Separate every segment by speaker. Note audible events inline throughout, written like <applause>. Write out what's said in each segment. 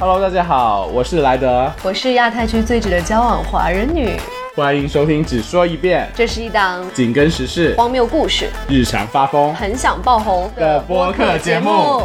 Speaker 1: Hello，大家好，我是莱德，
Speaker 2: 我是亚太区最值得交往华人女。
Speaker 1: 欢迎收听《只说一遍》，
Speaker 2: 这是一档
Speaker 1: 紧跟时事、
Speaker 2: 荒谬故事、
Speaker 1: 日常发疯
Speaker 2: 很想爆红
Speaker 1: 的播客节目。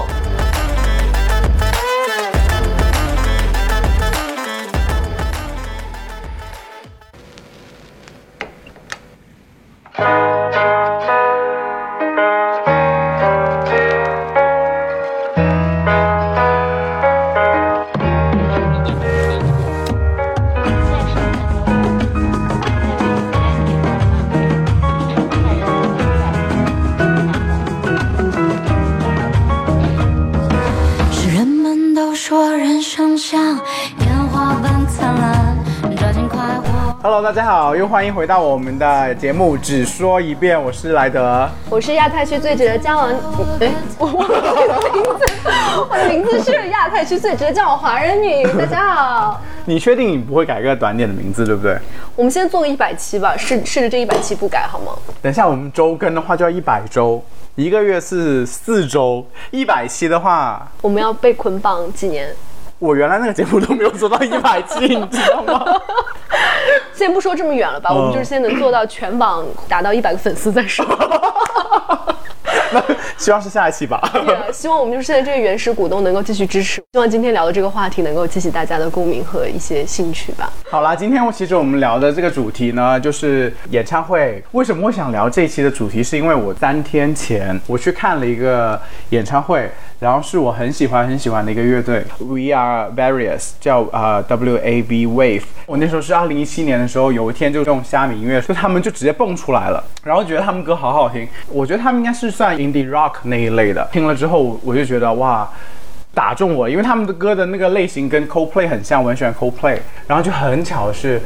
Speaker 1: 欢迎回到我们的节目《只说一遍》，我是莱德。
Speaker 2: 我是亚太区最值得交往，哎，我忘了我的名字，我的名字是亚太区最值得交往华人女。大家好，<laughs>
Speaker 1: 你确定你不会改个短点的名字，对不对？
Speaker 2: 我们先做个一百期吧，试试着这一百期不改好吗？
Speaker 1: 等一下我们周更的话就要一百周，一个月是四周，一百期的话，
Speaker 2: 我们要被捆绑几年？
Speaker 1: 我原来那个节目都没有做到一百期，你知道吗？<laughs>
Speaker 2: 先不说这么远了吧，我们就是先能做到全网达到一百个粉丝再说。<laughs>
Speaker 1: 那希望是下一期吧。
Speaker 2: 也希望我们就是现在这个原始股东能够继续支持，希望今天聊的这个话题能够激起大家的共鸣和一些兴趣吧。
Speaker 1: 好啦，今天我其实我们聊的这个主题呢，就是演唱会。为什么会想聊这一期的主题？是因为我三天前我去看了一个演唱会，然后是我很喜欢很喜欢的一个乐队，We Are Various，叫呃 W A B Wave。我那时候是二零一七年的时候，有一天就用虾米音乐，就他们就直接蹦出来了，然后觉得他们歌好好听，我觉得他们应该是算 indie rock 那一类的。听了之后，我就觉得哇。打中我，因为他们的歌的那个类型跟 Coldplay 很像，我很喜欢 Coldplay。然后就很巧是，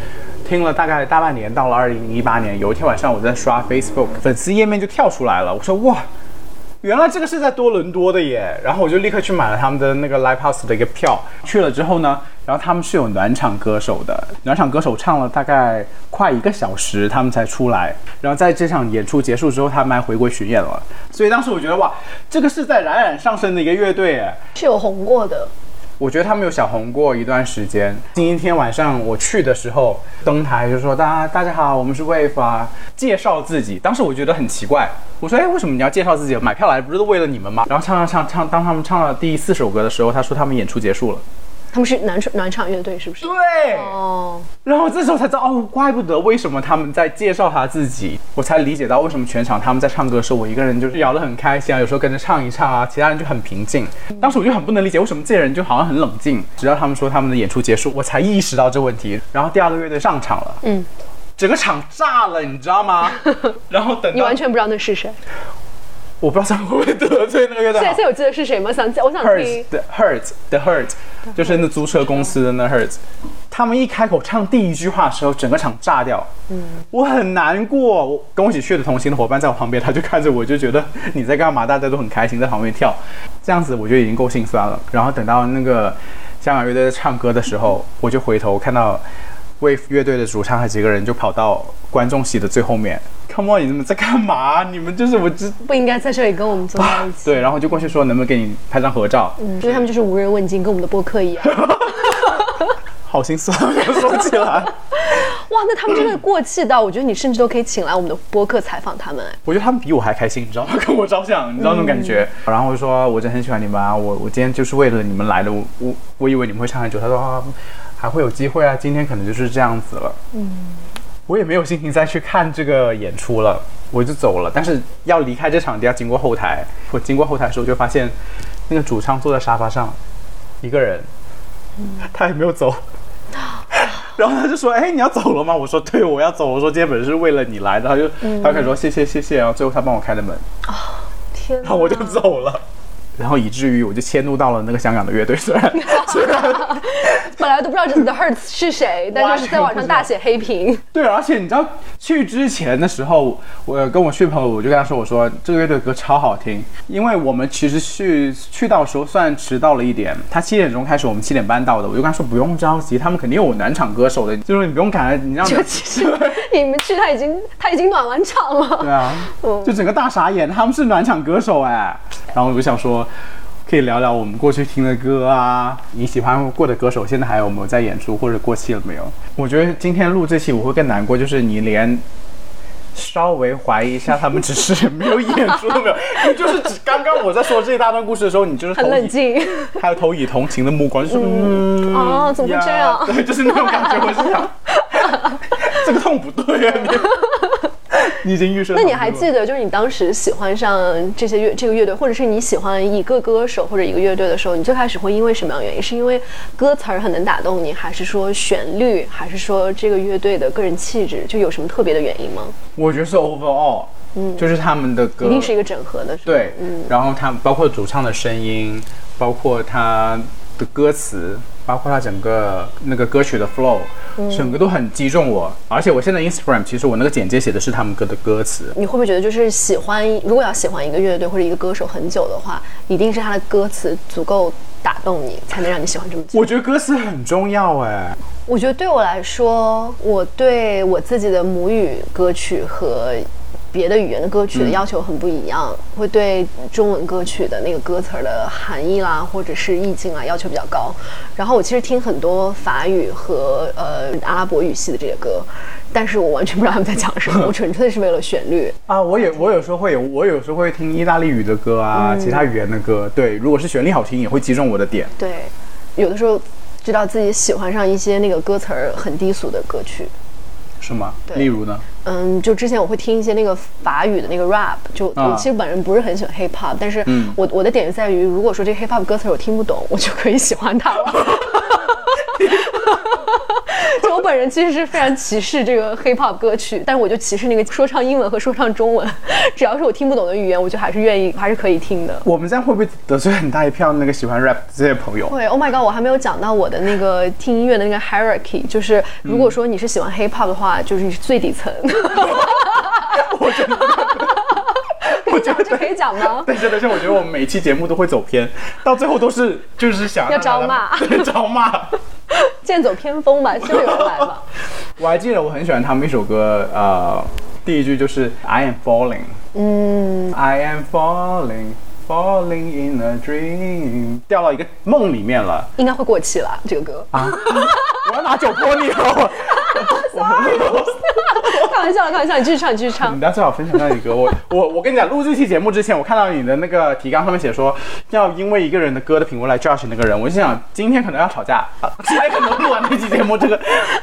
Speaker 1: 听了大概大半年，到了二零一八年，有一天晚上我在刷 Facebook，粉丝页面就跳出来了，我说哇。原来这个是在多伦多的耶，然后我就立刻去买了他们的那个 live house 的一个票。去了之后呢，然后他们是有暖场歌手的，暖场歌手唱了大概快一个小时，他们才出来。然后在这场演出结束之后，他们还回归巡演了。所以当时我觉得哇，这个是在冉冉上升的一个乐队耶。
Speaker 2: 是有红过的，
Speaker 1: 我觉得他们有小红过一段时间。今天晚上我去的时候，登台就说大家大家好，我们是 Wave，介绍自己。当时我觉得很奇怪，我说哎，为什么你要介绍自己？买票来不是都为了你们吗？然后唱唱唱唱，当他们唱了第四首歌的时候，他说他们演出结束了。
Speaker 2: 他们是暖场暖场乐队，是不是？
Speaker 1: 对，
Speaker 2: 哦，
Speaker 1: 然后这时候才知道哦，怪不得为什么他们在介绍他自己，我才理解到为什么全场他们在唱歌的时候，我一个人就是摇得很开心啊，有时候跟着唱一唱啊，其他人就很平静。当时我就很不能理解，为什么这些人就好像很冷静。直到他们说他们的演出结束，我才意识到这问题。然后第二个乐队上场了，
Speaker 2: 嗯，
Speaker 1: 整个场炸了，你知道吗？<laughs> 然后等到
Speaker 2: 你完全不知道那是谁。
Speaker 1: 我不知道他们会不会得罪那个乐队好。
Speaker 2: 现在现在有记得是谁吗？想我想听。
Speaker 1: 的 Hertz 的 Hertz，就是那租车公司的那 Hertz，他们一开口唱第一句话的时候，整个场炸掉。嗯，我很难过。我跟我一起去的同行的伙伴在我旁边，他就看着我，就觉得你在干嘛？大家都很开心，在旁边跳，这样子我就已经够心酸了。然后等到那个香港乐队在唱歌的时候，我就回头看到 Wave 乐队的主唱和几个人就跑到观众席的最后面。Come on，你们在干嘛？你们就是我只。
Speaker 2: 不应该在这里跟我们坐在一起。<laughs>
Speaker 1: 对，然后就过去说能不能给你拍张合照？
Speaker 2: 嗯，因为他们就是无人问津，跟我们的播客一样。<laughs> <laughs>
Speaker 1: 好心酸，我说起来。
Speaker 2: 哇，那他们真的过气到，我觉得你甚至都可以请来我们的播客采访他们。哎，
Speaker 1: 我觉得他们比我还开心，你知道吗？跟我照相，你知道那种感觉。然后我就说，我真的很喜欢你们啊，我我今天就是为了你们来的，我我我以为你们会唱很久。他说啊，还会有机会啊，今天可能就是这样子了。嗯，我也没有心情再去看这个演出了，我就走了。但是要离开这场地，要经过后台。我经过后台的时候，就发现那个主唱坐在沙发上，一个人，他也没有走。<laughs> 然后他就说：“哎，你要走了吗？”我说：“对，我要走。”我说：“今天本身是为了你来的。”他就、他开始说：“谢谢，谢谢。”然后最后他帮我开的门，
Speaker 2: 天哪！
Speaker 1: 然后我就走了。然后以至于我就迁怒到了那个香港的乐队，<laughs> 虽然 <laughs> 虽然 <laughs>
Speaker 2: 本来都不知道这 The Hertz 是谁，但就是在网上大写黑屏。
Speaker 1: 对，而且你知道去之前的时候，我跟我去的朋友，我就跟他说，我说这个乐队的歌超好听，因为我们其实去去到时候算迟到了一点，他七点钟开始，我们七点半到的，我就跟他说不用着急，他们肯定有暖场歌手的，就是你不用赶，你让
Speaker 2: 就其实你们去他已经他已经暖完场了。
Speaker 1: 对啊，就整个大傻眼，他们是暖场歌手哎，然后我就想说，可以聊聊我们过去听的歌啊，你喜欢过的歌手现在还有没有在演出或者过气了没有？我觉得今天录这期我会更难过，就是你连稍微怀疑一下他们只是没有演出都没有，<laughs> 你就是只刚刚我在说这一大段故事的时候，你就是
Speaker 2: 很
Speaker 1: 投以
Speaker 2: 冷静。
Speaker 1: 还有投以同情的目光，就是嗯
Speaker 2: 哦怎么会这样
Speaker 1: 对，就是那种感觉。我是想，<laughs> 这个痛不对啊，你 <laughs> 你已经预设。
Speaker 2: 那你还记得，就是你当时喜欢上这些乐这个乐队，或者是你喜欢一个歌手或者一个乐队的时候，你最开始会因为什么样的原因？是因为歌词儿很能打动你，还是说旋律，还是说这个乐队的个人气质，就有什么特别的原因吗？
Speaker 1: 我觉得是 overall，嗯，就是他们的歌
Speaker 2: 一定是一个整合的，
Speaker 1: 对，然后他包括主唱的声音，包括他的歌词，包括他整个那个歌曲的 flow，、整个都很击中我。而且我现在 Instagram 其实我那个简介写的是他们歌的歌词，
Speaker 2: 你会不会觉得，就是喜欢，如果要喜欢一个乐队或者一个歌手很久的话，一定是他的歌词足够打动你，才能让你喜欢这么久？
Speaker 1: 我觉得歌词很重要哎。
Speaker 2: 我觉得对我来说，我对我自己的母语歌曲和别的语言的歌曲的要求很不一样，会对中文歌曲的那个歌词儿的含义啦，或者是意境啊要求比较高。然后我其实听很多法语和呃阿拉伯语系的这些歌，但是我完全不知道他们在讲什么，我纯粹是为了旋律。<laughs>
Speaker 1: 啊，我也我有时候会有，我有时候会听意大利语的歌啊，其他语言的歌。对，如果是旋律好听，也会击中我的点。
Speaker 2: 对，有的时候知道自己喜欢上一些那个歌词儿很低俗的歌曲。
Speaker 1: 是吗？例如呢？
Speaker 2: 嗯，就之前我会听一些那个法语的那个 rap，就
Speaker 1: 啊
Speaker 2: 我其实本人不是很喜欢 hip hop，但是
Speaker 1: 嗯
Speaker 2: 我我的点就在于，如果说这个 hip hop 歌词我听不懂，我就可以喜欢它了。本人其实是非常歧视这个 hip hop 歌曲，但是我就歧视那个说唱英文和说唱中文，只要是我听不懂的语言，我就还是愿意，还是可以听的。
Speaker 1: 我们这样会不会得罪很大一票那个喜欢 rap 的这些朋友？
Speaker 2: 对，Oh my god，我还没有讲到我的那个听音乐的那个 hierarchy，就是如果说你是喜欢 hip hop 的话，就是你是最底层。<laughs>
Speaker 1: 我觉得，我觉得
Speaker 2: 这可以讲吗？
Speaker 1: 但是但是，我觉得我们每一期节目都会走偏，到最后都是就是想
Speaker 2: 要招骂 <laughs>
Speaker 1: 对，招骂。
Speaker 2: 剑走偏锋吧，希望有人来吧。<laughs>
Speaker 1: 我还记得我很喜欢他们一首歌，呃，第一句就是 I am falling，嗯，I am falling。Falling in a dream，掉到一个梦里面了
Speaker 2: 应该会过气了，这个歌。
Speaker 1: 啊！<laughs> 我要拿酒泼你了！<laughs>
Speaker 2: 开玩笑了，开玩笑，你继续唱，你继续唱
Speaker 1: 你。当最好分享那首歌。我 <laughs> 我我跟你讲，录这期节目之前，我看到你的那个提纲上面写说要因为一个人的歌的品味来 judge 那个人，我就想今天可能要吵架，啊今天可能录完这期节目，这个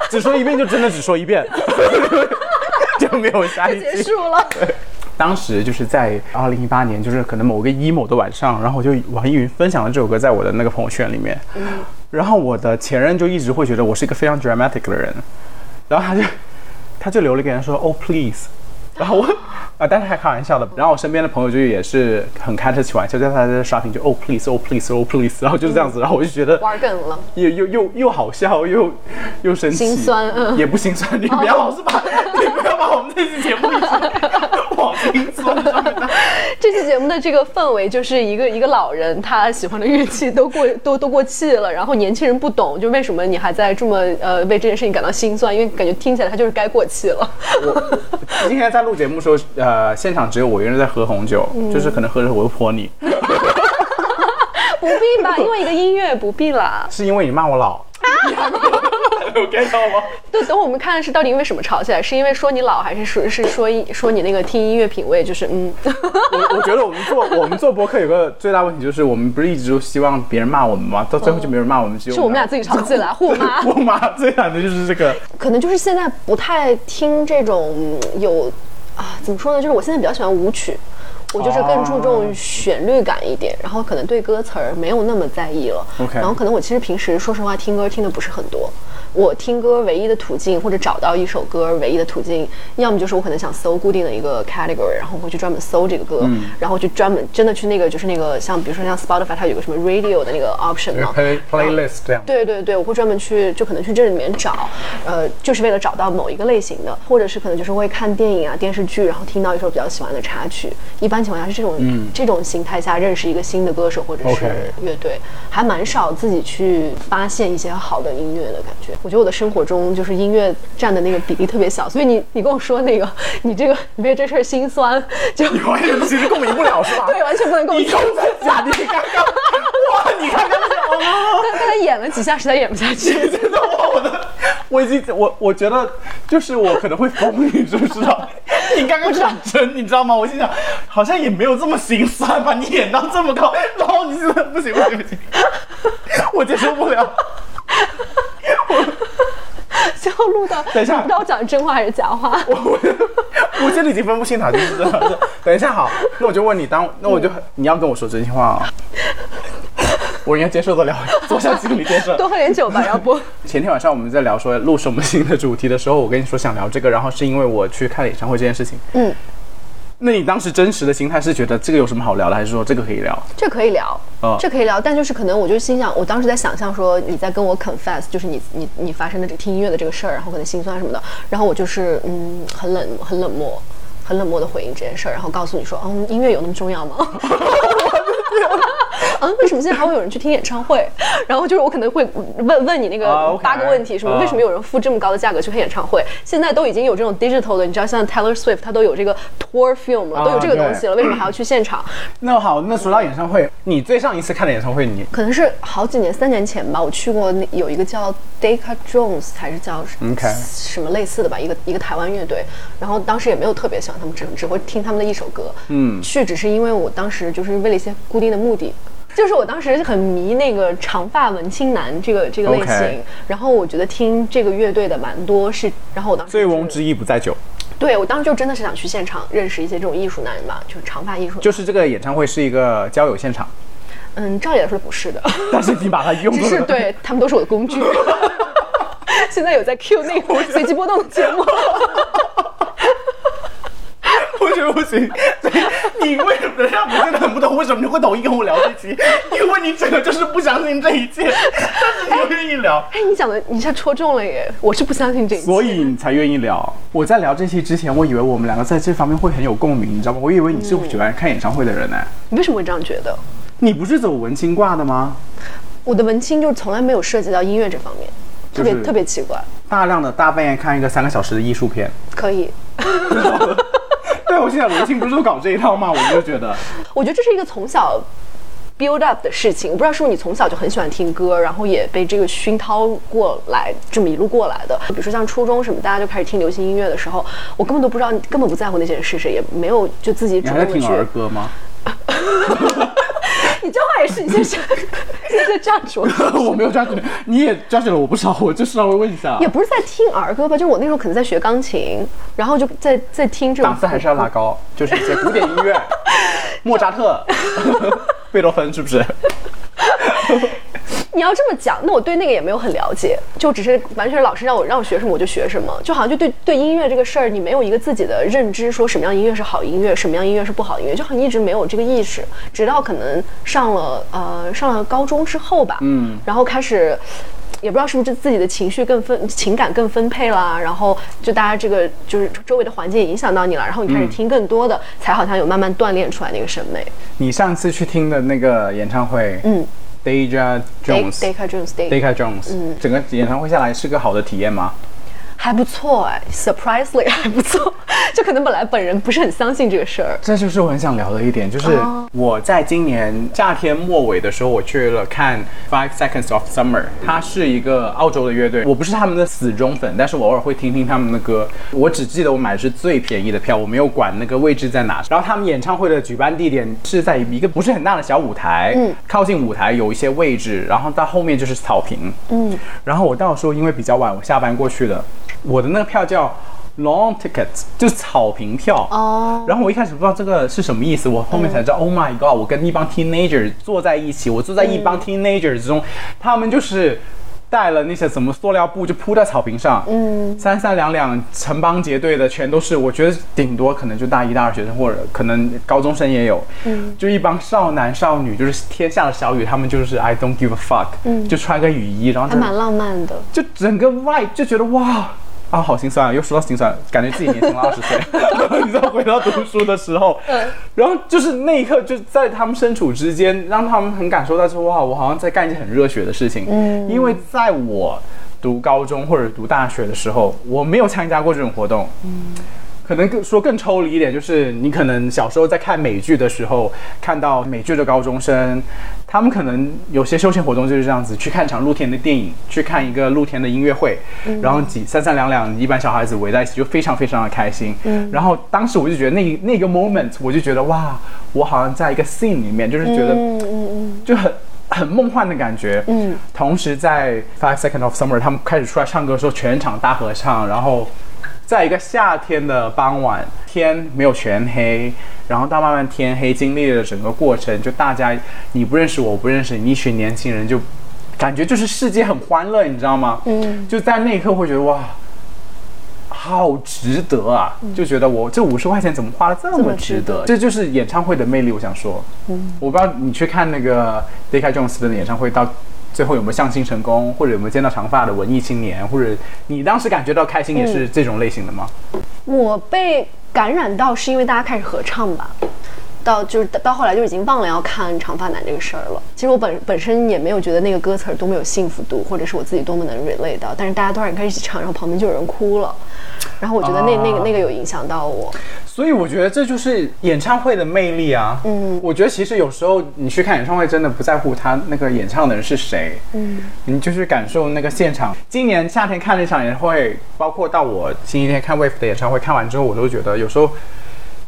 Speaker 1: 只说一遍就真的只说一遍，就没有下一期。
Speaker 2: 结束了。
Speaker 1: 当时就是在二零一八年，就是可能某个 emo 的晚上，然后我就网易云分享了这首歌在我的那个朋友圈里面，然后我的前任就一直会觉得我是一个非常 dramatic 的人，然后他就他就留了一个人说 Oh please，<laughs> 然后我啊，但是还开玩笑的，然后我身边的朋友就也是很开得起玩笑，就在他在刷屏就 Oh please Oh please Oh please，然后就是这样子，然后我就觉得
Speaker 2: 玩梗了，
Speaker 1: 又又又又好笑又又生气，
Speaker 2: 心酸嗯。
Speaker 1: 也不心酸。你不要老是把，你不要把我们这期节目 <laughs>
Speaker 2: 这期节目的这个氛围就是一个一个老人，他喜欢的乐器都过 <laughs> 都都过气了，然后年轻人不懂，就为什么你还在这么呃为这件事情感到心酸？因为感觉听起来他就是该过气了。
Speaker 1: 我今天在录节目的时候，呃，现场只有我一个人在喝红酒，
Speaker 2: 嗯
Speaker 1: 就是可能喝着我会泼你，<laughs>
Speaker 2: 不必吧，因为一个音乐不必啦。
Speaker 1: 是因为你骂我老。有有 get 到吗？<laughs>
Speaker 2: 对，等会我们看的是到底因为什么吵起来，是因为说你老，还是说是说一说你那个听音乐品味就是嗯，
Speaker 1: 我我觉得我们做我们做博客有个最大问题就是我们不是一直都希望别人骂我们吗？到最后就没人骂我们，只有
Speaker 2: 是我们俩自己吵起来互骂。<laughs>
Speaker 1: 互骂最惨的就是这个。<laughs>
Speaker 2: 可能就是现在不太听这种嗯有啊，怎么说呢？就是我现在比较喜欢舞曲，我就是更注重旋律感一点，然后可能对歌词儿没有那么在意了。
Speaker 1: OK
Speaker 2: 然后可能我其实平时说实话听歌听的不是很多。我听歌唯一的途径，或者找到一首歌唯一的途径，要么就是我可能想搜固定的一个 category，然后会去专门搜这个歌，然后去专门真的去那个就是那个像比如说像 Spotify 它有个什么 radio 的那个 option 嘛
Speaker 1: ，play playlist 这样。
Speaker 2: 对对对，我会专门去，就可能去这里面找，呃，就是为了找到某一个类型的，或者是可能就是会看电影啊、电视剧，然后听到一首比较喜欢的插曲。一般情况下是这种、这种形态下认识一个新的歌手或者是乐队，还蛮少自己去发现一些好的音乐的感觉。我觉得我的生活中就是音乐占的那个比例特别小，所以你你跟我说那个你这个你为这事儿心酸，就
Speaker 1: 你完全其实共鸣不了是吧？
Speaker 2: 对完全不能共鸣
Speaker 1: 你。又在假，你刚刚
Speaker 2: 演了几下，实在演不下去。
Speaker 1: 真的，我的，我已经我我觉得就是我可能会疯，你知不知道？你刚刚讲真，你知道吗？我心想，好像也没有这么心酸吧？你演到这么高，然后你真的不行不行不行，我接受不了。<laughs>
Speaker 2: 最后录到，
Speaker 1: 等一下
Speaker 2: 不知道我讲的真话还是假话。
Speaker 1: 我我我现在已经分不清哪句是真话。等一下，好，那我就问你，当那我就你要跟我说真心话啊、我应该接受得了，<laughs> 做下心理建设。
Speaker 2: 多喝点酒吧，<laughs> 要不？
Speaker 1: 前天晚上我们在聊说录什么新的主题的时候，我跟你说想聊这个，然后是因为我去看了演唱会这件事情。
Speaker 2: 嗯，
Speaker 1: 那你当时真实的心态是觉得这个有什么好聊的，还是说这个可以聊？
Speaker 2: 这可以聊，
Speaker 1: 哦
Speaker 2: 这可以聊，但就是可能我就心想，我当时在想象说你在跟我 confess，就是你你你发生的这个听音乐的这个事儿，然后可能心酸什么的，然后我就是嗯很冷很冷漠。很冷漠的回应这件事儿，然后告诉你说，嗯，音乐有那么重要吗？<laughs> 嗯，为什么现在还会有人去听演唱会？<laughs> 然后就是我可能会问问你那
Speaker 1: 啊
Speaker 2: 个八个问题，什么
Speaker 1: 啊
Speaker 2: 为什么有人付这么高的价格去看演唱会？现在都已经有这种 digital 的，你知道，像 Taylor Swift 他都有这个 tour film 了，
Speaker 1: 啊
Speaker 2: 都有这个东西了，为什么还要去现场？<clears throat>
Speaker 1: 那好，那说到演唱会，你最上一次看的演唱会，你
Speaker 2: 可能是好几年，三年前吧，我去过那有一个叫 Decca Jones 还是叫什么类似的吧，一个一个台湾乐队，然后当时也没有特别喜欢他们，只只会听他们的一首歌。
Speaker 1: 嗯
Speaker 2: 去只是因为我当时就是为了一些固定的目的。就是我当时很迷那个长发文青男这个这个类型然后我觉得听这个乐队的蛮多是，然后我当时
Speaker 1: 醉翁之意不在酒，
Speaker 2: 对我当时就真的是想去现场认识一些这种艺术男人吧，就是长发艺术。
Speaker 1: 就是这个演唱会是一个交友现场，
Speaker 2: 嗯，照理来说不是的。
Speaker 1: 但是你把它 <laughs> 用
Speaker 2: 只是对他们都是我的工具。<laughs> 现在有在 Q 那个随机波动的节目，
Speaker 1: 我觉得不行。你为什么让我真的很不懂，为什么你会同意跟我聊这期？<laughs> 因为你整个就是不相信这一切，但是你又愿意聊，
Speaker 2: 哎，你讲的你一下戳中了耶！我是不相信这一切，
Speaker 1: 所以你才愿意聊。我在聊这期之前，我以为我们两个在这方面会很有共鸣，你知道吗？我以为你是喜欢看演唱会的人呢。
Speaker 2: 你为什么会这样觉得？
Speaker 1: 你不是走文青挂的吗？
Speaker 2: 我的文青就从来没有涉及到音乐这方面，特别、特别奇怪。
Speaker 1: 大量的大半夜看一个三个小时的艺术片，
Speaker 2: 可以，<laughs>
Speaker 1: 对我现在文青不是都搞这一套吗？我就觉得，<laughs>
Speaker 2: 我觉得这是一个从小 build up 的事情。我不知道是不是你从小就很喜欢听歌，然后也被这个熏陶过来，这么一路过来的。比如说像初中什么，大家就开始听流行音乐的时候，我根本都不知道，根本不在乎那些人是谁，也没有就自己
Speaker 1: 你还。听儿歌吗？<laughs>
Speaker 2: 你这话也是，你先是先先站住。
Speaker 1: 我没有站住你，你也站住了我不知道，我就稍微问一下
Speaker 2: 也，不是在听儿歌吧，就我那时候可能在学钢琴，然后就在在听这种
Speaker 1: 档次还是要拉高，就是一些古典音乐，莫扎特、贝多芬是不是？
Speaker 2: 你要这么讲，那我对那个也没有很了解，就只是完全是老师让我让我学什么我就学什么，就好像就对对音乐这个事儿，你没有一个自己的认知，说什么样音乐是好音乐，什么样音乐是不好音乐，就好像一直没有这个意识，直到可能上了呃上了高中之后吧，
Speaker 1: 嗯，
Speaker 2: 然后开始。也不知道是不是自己的情绪更分情感更分配啦，然后就大家这个就是周围的环境也影响到你了，然后你开始听更多的，才好像有慢慢锻炼出来那个审美。
Speaker 1: 你上次去听的那个演唱会，
Speaker 2: 嗯
Speaker 1: Deja
Speaker 2: Day
Speaker 1: Jones。
Speaker 2: Decca Jones Day
Speaker 1: Decca Jones，、整个演唱会下来是个好的体验吗？
Speaker 2: 还不错哎，surprisingly <laughs> 还不错，<laughs> 就可能本来本人不是很相信这个事儿。
Speaker 1: 这就是我很想聊的一点，就是
Speaker 2: 哦
Speaker 1: 我在今年夏天末尾的时候，我去了看 Five Seconds of Summer，它是一个澳洲的乐队，我不是他们的死忠粉，但是我偶尔会听听他们的歌。我只记得我买的是最便宜的票，我没有管那个位置在哪。然后他们演唱会的举办地点是在一个不是很大的小舞台，
Speaker 2: 嗯
Speaker 1: 靠近舞台有一些位置，然后到后面就是草坪，
Speaker 2: 嗯，
Speaker 1: 然后我到时候因为比较晚，我下班过去的，我的那个票叫 long ticket，就是草坪票。
Speaker 2: 哦，
Speaker 1: 然后我一开始不知道这个是什么意思，我后面才知道、o h my god！我跟一帮 teenager 坐在一起，我坐在一帮 teenager 之中，他们就是带了那些什么塑料布就铺在草坪上，
Speaker 2: 嗯，
Speaker 1: 三三两两成帮结队的，全都是，我觉得顶多可能就大一、大二学生，或者可能高中生也有，
Speaker 2: 嗯，
Speaker 1: 就一帮少男少女，就是天下的小雨，他们就是 I don't give a fuck，
Speaker 2: 嗯。
Speaker 1: 就穿个雨衣，然后
Speaker 2: 还蛮浪漫的。
Speaker 1: 就整个 vibe 就觉得哇啊，好心酸啊！又说到心酸，感觉自己年轻了二十岁。<laughs> <laughs> 你知道，回到读书的时候，
Speaker 2: 嗯
Speaker 1: 然后就是那一刻，就在他们身处之间，让他们很感受到说哇，我好像在干一件很热血的事情。
Speaker 2: 嗯
Speaker 1: 因为在我读高中或者读大学的时候，我没有参加过这种活动。可能更说更抽离一点，就是你可能小时候在看美剧的时候，看到美剧的高中生，他们可能有些休闲活动就是这样子，去看场露天的电影，去看一个露天的音乐会，然后几三三两两一班小孩子围在一起，就非常非常的开心。嗯，然后当时我就觉得那那个 moment，我就觉得哇，我好像在一个 scene 里面，就是觉得
Speaker 2: 嗯嗯嗯，
Speaker 1: 就很很梦幻的感觉。嗯，同时在 Five Seconds of Summer 他们开始出来唱歌的时候，全场大合唱，然后在一个夏天的傍晚，天没有全黑，然后到慢慢天黑，经历了整个过程，就大家你不认识我，我不认识你，一群年轻人就感觉就是世界很欢乐，你知道吗？嗯，就在那一刻会觉得哇。好值得啊！就觉得我这五十块钱怎么花的这么
Speaker 2: 值
Speaker 1: 值得？
Speaker 2: 得
Speaker 1: 这就是演唱会的魅力。我想说，嗯，我不知道你去看那个 Decca Jones 的演唱会，到最后有没有相亲成功，或者有没有见到长发的文艺青年，或者你当时感觉到开心也是这种类型的吗？
Speaker 2: 我被感染到是因为大家开始合唱吧。到就是到后来就已经忘了要看长发男这个事儿了。其实我本本身也没有觉得那个歌词多么有幸福度，或者是我自己多么能 relate 到，但是大家突然开始一起唱，然后旁边就有人哭了，然后我觉得那、那个那个有影响到我。
Speaker 1: 所以我觉得这就是演唱会的魅力啊。嗯，我觉得其实有时候你去看演唱会，真的不在乎他那个演唱的人是谁，嗯，你就是感受那个现场。今年夏天看那场演唱会，包括到我星期天看 Wave 的演唱会，看完之后我都觉得有时候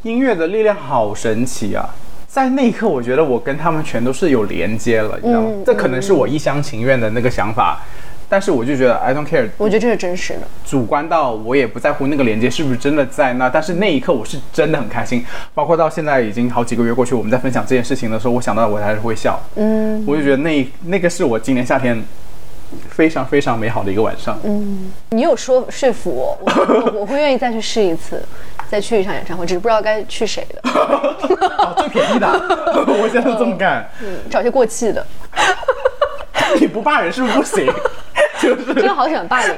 Speaker 1: 音乐的力量好神奇啊。在那一刻，我觉得我跟他们全都是有连接了，你知道吗？
Speaker 2: 嗯
Speaker 1: 这可能是我一厢情愿的那个想法，但是我就觉得 I don't care，
Speaker 2: 我觉得这是真实的。
Speaker 1: 主观到我也不在乎那个连接是不是真的在那，但是那一刻我是真的很开心。包括到现在已经好几个月过去，我们在分享这件事情的时候，我想到我还是会笑。
Speaker 2: 嗯，
Speaker 1: 我就觉得那那个是我今年夏天非常非常美好的一个晚上。
Speaker 2: 嗯你有说说服我，我我我会愿意再去试一次，再去一场演唱会，只是不知道该去谁的，<laughs>
Speaker 1: 哦，最便宜的，<laughs> 我现在这么干。
Speaker 2: 嗯，找些过气的。<laughs>
Speaker 1: 你不霸人是不是不行？就是
Speaker 2: 真的好喜欢霸凌。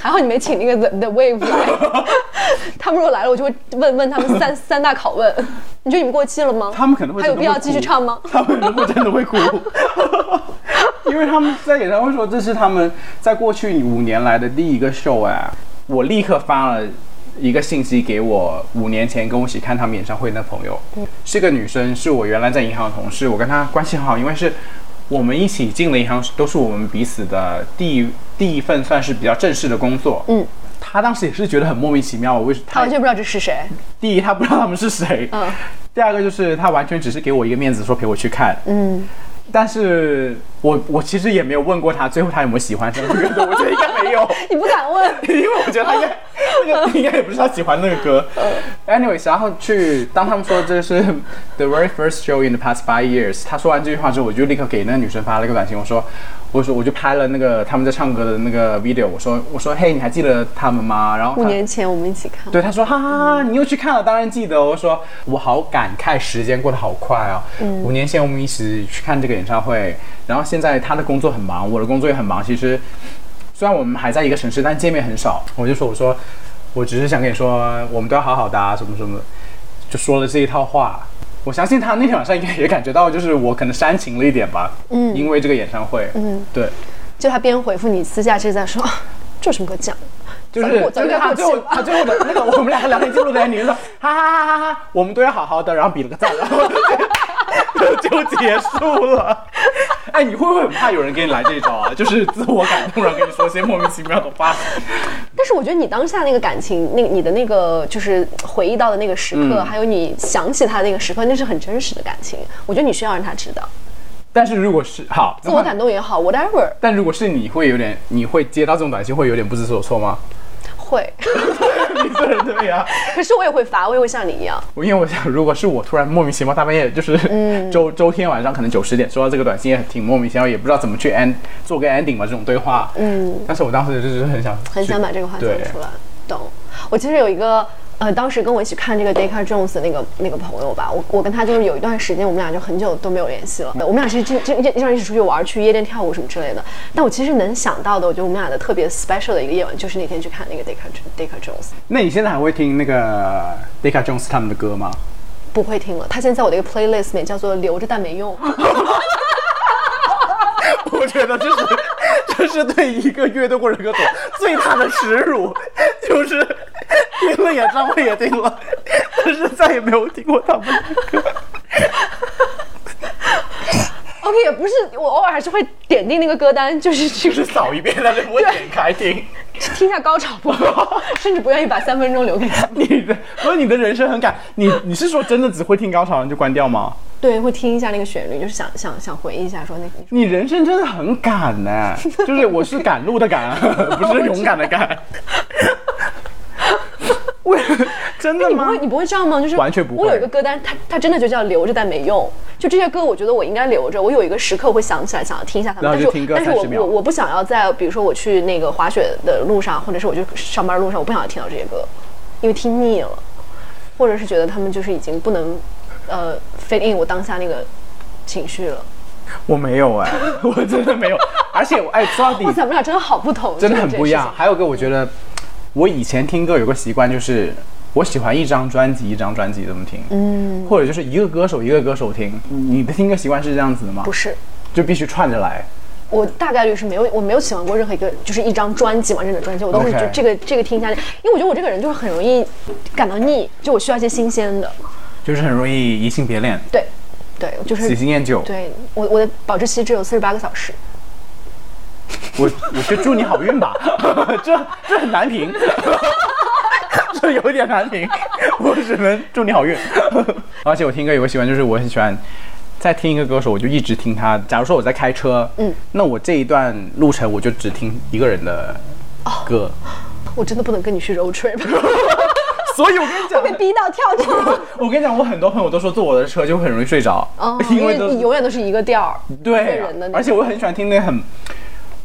Speaker 2: 还好你没请那个 The The Wave 来，<laughs> 他们如果来了，我就会问问他们三 <laughs> 三大拷问。你觉得你们过气了吗？
Speaker 1: 他们可能会
Speaker 2: 还有必要继续唱吗？<laughs>
Speaker 1: 他们可能会真的会哭，因为他们在演唱会说这是他们在过去五年来的第一个秀哎，我立刻发了一个信息给我五年前跟我一起看他们演唱会的朋友，是个女生，是我原来在银行的同事，我跟她关系很好，因为是我们一起进了银行，都是我们彼此的第一第一份算是比较正式的工作，
Speaker 2: 嗯。
Speaker 1: 她当时也是觉得很莫名其妙，我为什么
Speaker 2: 他完全不知道这是谁。
Speaker 1: 第一，他不知道他们是谁，
Speaker 2: 嗯。
Speaker 1: 第二个就是他完全只是给我一个面子，说陪我去看，
Speaker 2: 嗯，
Speaker 1: 但是我我其实也没有问过他，最后他有没有喜欢上这个歌，<laughs> 我觉得应该没有，<laughs>
Speaker 2: 你不敢问。<laughs>
Speaker 1: 因为我觉得他应该那个应该也不是他喜欢那个歌。Anyways，然后去当他们说这是 the very first show in the past five years，他说完这句话之后，我就立刻给那个女生发了一个短信，我说我说我就拍了那个他们在唱歌的那个 video，我说我说嘿，你还记得他们吗？然后
Speaker 2: 五年前我们一起看。
Speaker 1: 对，他说哈哈哈，你又去看了，当然记得哦。我说我好感慨，时间过得好快啊、五年前我们一起去看这个演唱会，然后现在他的工作很忙，我的工作也很忙。其实虽然我们还在一个城市，但见面很少。我就说我说我只是想跟你说，我们都要好好的啊，什么什么，就说了这一套话。我相信他那天晚上应该也感觉到，就是我可能煽情了一点吧，嗯，因为这个演唱会，嗯，对，
Speaker 2: 就他边回复你，私下是在说，这有什么可讲的？
Speaker 1: 就是
Speaker 2: 早
Speaker 1: 就是他最后他最后的那个我们俩聊天记录的 ending 就说哈哈哈哈哈哈，我们都要好好的，然后比了个赞，然后 <laughs> <laughs> 就结束了。<laughs> 哎，你会不会很怕有人给你来这一招啊？就是自我感动，然后跟你说些莫名其妙的话。
Speaker 2: 但是我觉得你当下那个感情，那你的那个就是回忆到的那个时刻，
Speaker 1: 嗯
Speaker 2: 还有你想起他的那个时刻，那是很真实的感情。我觉得你需要让他知道，
Speaker 1: 但是如果是好，
Speaker 2: 自我感动也好，whatever
Speaker 1: 但如果是你会有点，你会接到这种短信会有点不知所措吗？
Speaker 2: 会。
Speaker 1: 你做的对呀、<laughs>
Speaker 2: 可是我也会发，我也会像你一样。
Speaker 1: 我因为我想，如果是我突然莫名其妙大半夜，就是
Speaker 2: 嗯 <laughs>
Speaker 1: 周、周天晚上可能九十点收到这个短信，也挺莫名其妙，也不知道怎么去 end 做个 ending 嘛，这种对话。
Speaker 2: 嗯，
Speaker 1: 但是我当时就是很想
Speaker 2: 很想把这个话讲出来，懂。我其实有一个呃，当时跟我一起看这个 Decca Jones 的那个那个朋友吧，我我跟他就是有一段时间，我们俩就很久都没有联系了。我们俩是经经经常一起出去玩，去夜店跳舞什么之类的。但我其实能想到的，我觉得我们俩的特别 special 的一个夜晚，就是那天去看那个 Decca Decca Jones。
Speaker 1: 那你现在还会听那个 Decca Jones 他们的歌吗？
Speaker 2: 不会听了，他现在在我的一个 playlist 里面叫做留着但没用。<laughs>
Speaker 1: 我觉得就是这是对一个乐队或者歌手最大的耻辱，就是听了演唱会也听了，但是再也没有听过他们的歌。
Speaker 2: OK，也不是，我偶尔还是会点进那个歌单，就是去
Speaker 1: 就是扫一遍，但是不会点开听。<laughs>
Speaker 2: 听一下高潮部分，甚至不愿意把三分钟留给他。<laughs>
Speaker 1: 你的，所以你的人生很赶。你你是说真的只会听高潮然后就关掉吗？
Speaker 2: 对，会听一下那个旋律，就是想想想回忆一下，说那
Speaker 1: 你人生真的很赶呢，就是我是赶路的赶，<laughs> 不是勇敢的赶。为真的吗
Speaker 2: 你不会？你不会这样吗？就是
Speaker 1: 完全不会
Speaker 2: 我有一个歌单，它它真的就叫留着但没用。就这些歌，我觉得我应该留着。我有一个时刻我会想起来，想要听一下他们。但是但是我我我不想要在比如说我去那个滑雪的路上，或者是我去上班路上，我不想要听到这些歌，因为听腻了，或者是觉得他们就是已经不能呃 fit in 我当下那个情绪了。
Speaker 1: 我没有哎，<laughs> 我真的没有。而且我哎，说到底
Speaker 2: 哇塞，我们俩真的好不同，
Speaker 1: 真的很不一样。。还有个，我觉得我以前听歌有个习惯，就是我喜欢一张专辑一张专辑这么听，嗯，或者就是一个歌手一个歌手听。你的听歌习惯是这样子的吗？
Speaker 2: 不是，
Speaker 1: 就必须串着来。
Speaker 2: 我大概率是没有，我没有喜欢过任何一个就是一张专辑完整的专辑，我都是就这个这个听下来，因为我觉得我这个人就是很容易感到腻，就我需要一些新鲜的。
Speaker 1: 就是很容易移情别恋，
Speaker 2: 对，对，就是
Speaker 1: 喜新厌旧。
Speaker 2: 对我我的保质期只有四十八个小时。
Speaker 1: 我我就祝你好运吧，<laughs> 这这很难评，<laughs> <laughs> 这有点难评，<laughs> 我只能祝你好运。<laughs> 而且我听歌有个习惯，就是我很喜欢在听一个歌手，我就一直听他。假如说我在开车，嗯，那我这一段路程我就只听一个人的歌。
Speaker 2: 我真的不能跟你去 road trip，
Speaker 1: 所以我跟你讲，
Speaker 2: 被逼到跳车。
Speaker 1: 我跟你讲，我很多朋友都说坐我的车就会很容易睡着，
Speaker 2: 哦，
Speaker 1: 因为
Speaker 2: 你永远都是一个调儿，
Speaker 1: 对
Speaker 2: 人的那，种
Speaker 1: 而且我很喜欢听那很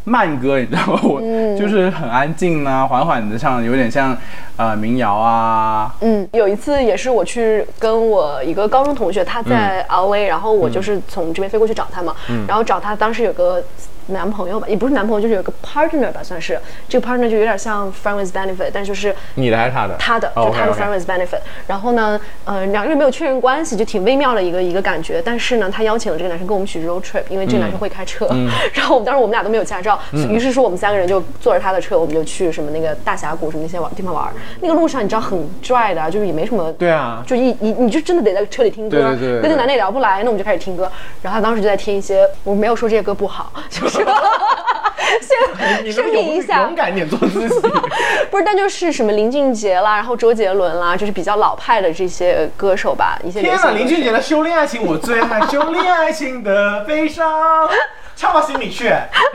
Speaker 1: 慢歌，你知道吗？我
Speaker 2: 嗯。
Speaker 1: 就是很安静啊，缓缓的唱，有点像呃民谣啊。
Speaker 2: 嗯，有一次也是我去跟我一个高中同学，他在
Speaker 1: 嗯。
Speaker 2: LA，、然后我就是从这边飞过去找他嘛，然后找他当时有个男朋友吧，也不是男朋友，就是有个 partner 吧，算是这个 partner 就有点像 friend with benefit，但就是
Speaker 1: 你的还是他的？
Speaker 2: 他的，
Speaker 1: 哦
Speaker 2: 就他的 friend with benefit。然后呢，呃，两个人没有确认关系，就挺微妙的一个一个感觉。但是呢，他邀请了这个男生跟我们一起 road trip，因为这个男生会开车。<laughs> 然后我们当时我们俩都没有驾照，于是说我们三个人就坐着他的车，我们就去什么那个大峡谷什么那些玩地方玩。那个路上你知道很 dry 的啊，就是也没什么。
Speaker 1: 对啊
Speaker 2: 就一你你就真的得在车里听歌，
Speaker 1: 对对对对
Speaker 2: 跟那男的也聊不来，那我们就开始听歌。然后他当时就在听一些，我没有说这些歌不好，<laughs> 就是 <laughs> 先
Speaker 1: 你
Speaker 2: 声
Speaker 1: 能勇
Speaker 2: 明一下，
Speaker 1: 勇敢点做自己。<laughs>
Speaker 2: 不是，但就是什么林俊杰啦，然后周杰伦啦，就是比较老派的这些歌手吧，一些流
Speaker 1: 天哪，林俊杰的《修炼爱情》我最爱，《修炼爱情的悲伤》，唱到心里去。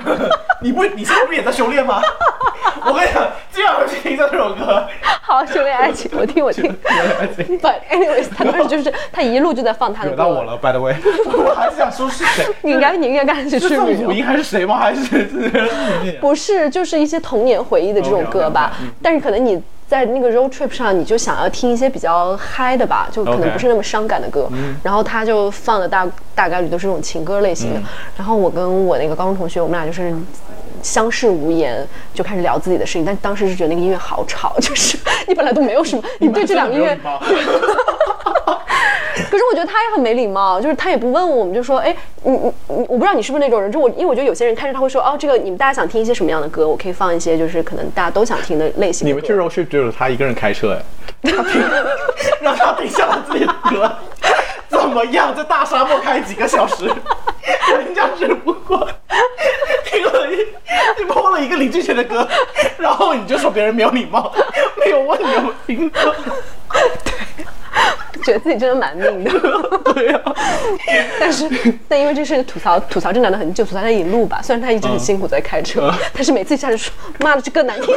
Speaker 1: <laughs> 你不，你现在不是也在修炼吗？<laughs> 我跟你讲，今晚回去听这首歌。
Speaker 2: 好修炼爱情，<laughs> 我听我听。
Speaker 1: 修炼爱情
Speaker 2: But anyways，他当时就是他一路就在放他的歌。
Speaker 1: 惹到我了，by the way，我还是想说是谁？
Speaker 2: 你应该你应该赶紧去
Speaker 1: 是宋
Speaker 2: 旅游。
Speaker 1: 祖英还是谁吗？还是是是
Speaker 2: 不是，就是一些童年回忆的这种歌吧但是可能你。在那个 road trip 上，你就想要听一些比较嗨的吧，就可能不是那么伤感的歌。然后他就放的大大概率都是这种情歌类型的。然后我跟我那个高中同学，我们俩就是相视无言，就开始聊自己的事情。但当时是觉得那个音乐好吵，就是 <laughs> 你本来都没有什么，你对这两个音乐 <laughs> 可是我觉得他也很没礼貌，就是他也不问我，我们就说，哎，你你你，我不知道你是不是那种人，就我，因为我觉得有些人看着他会说，哦，这个你们大家想听一些什么样的歌，我可以放一些就是可能大家都想听的类型的。
Speaker 1: 你们去 road trip 只有他一个人开车，哎，他停，让他停下了自己的歌，怎么样？在大沙漠开几个小时，人家只不过听了一，你播了一个林俊杰的歌，然后你就说别人没有礼貌，没有问你有没有听过，<laughs> <laughs>
Speaker 2: 觉得自己真的蛮命的，<laughs>
Speaker 1: 对呀、<laughs>
Speaker 2: 但是但因为这是吐槽吐槽这男的很久，吐槽他一路吧，虽然他一直很辛苦在开车，
Speaker 1: 嗯。
Speaker 2: 但是每次一下就说，妈的这更难听。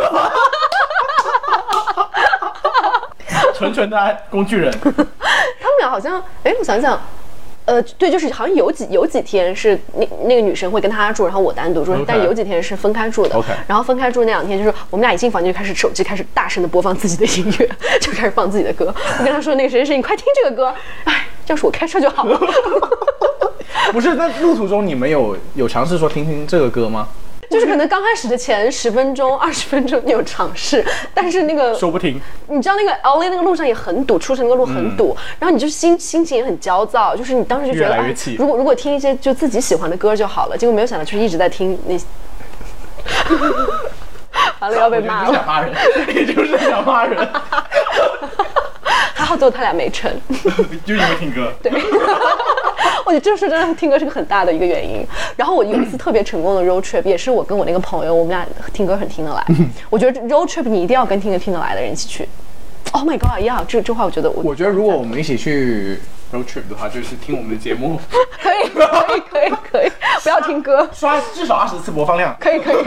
Speaker 1: 纯纯的工具人，
Speaker 2: 他们俩好像，哎，我想想，呃，对，就是好像有几有几天是那那个女生会跟他住，然后我单独住但有几天是分开住的。
Speaker 1: OK
Speaker 2: 然后分开住那两天，就是我们俩一进房间就开始手机开始大声的播放自己的音乐，就开始放自己的歌。我跟他说那个谁谁谁，你快听这个歌，哎，要是我开车就好了。<laughs>
Speaker 1: 不是？那路途中你们有有尝试说听听这个歌吗？
Speaker 2: 就是可能刚开始的前十分钟、二十分钟你有尝试，但是那个
Speaker 1: 说不听，
Speaker 2: 你知道那个 LA 那个路上也很堵，出城那个路很堵，然后你就心心情也很焦躁，就是你当时就觉得，哎
Speaker 1: 越越气，
Speaker 2: 如果如果听一些就自己喜欢的歌就好了，结果没有想到就是一直在听那。<laughs> 完了要被骂了。
Speaker 1: 我就是想骂人，你就是想骂人，<laughs>
Speaker 2: 还好最后他俩没成。<laughs>
Speaker 1: 就因为听歌。<laughs>
Speaker 2: 对，<laughs> 我觉得这是真的听歌是个很大的一个原因。然后我有一次特别成功的 road trip，也是我跟我那个朋友，我们俩听歌很听得来。我觉得 road trip 你一定要跟听歌听得来的人一起去。Oh my god，呀、这这话我觉得我
Speaker 1: 我觉得如果我们一起去 road trip 的话，就是听我们的节目，
Speaker 2: 可以可以可以可以，不要听歌。
Speaker 1: 刷至少二十次播放量。
Speaker 2: 可以可以，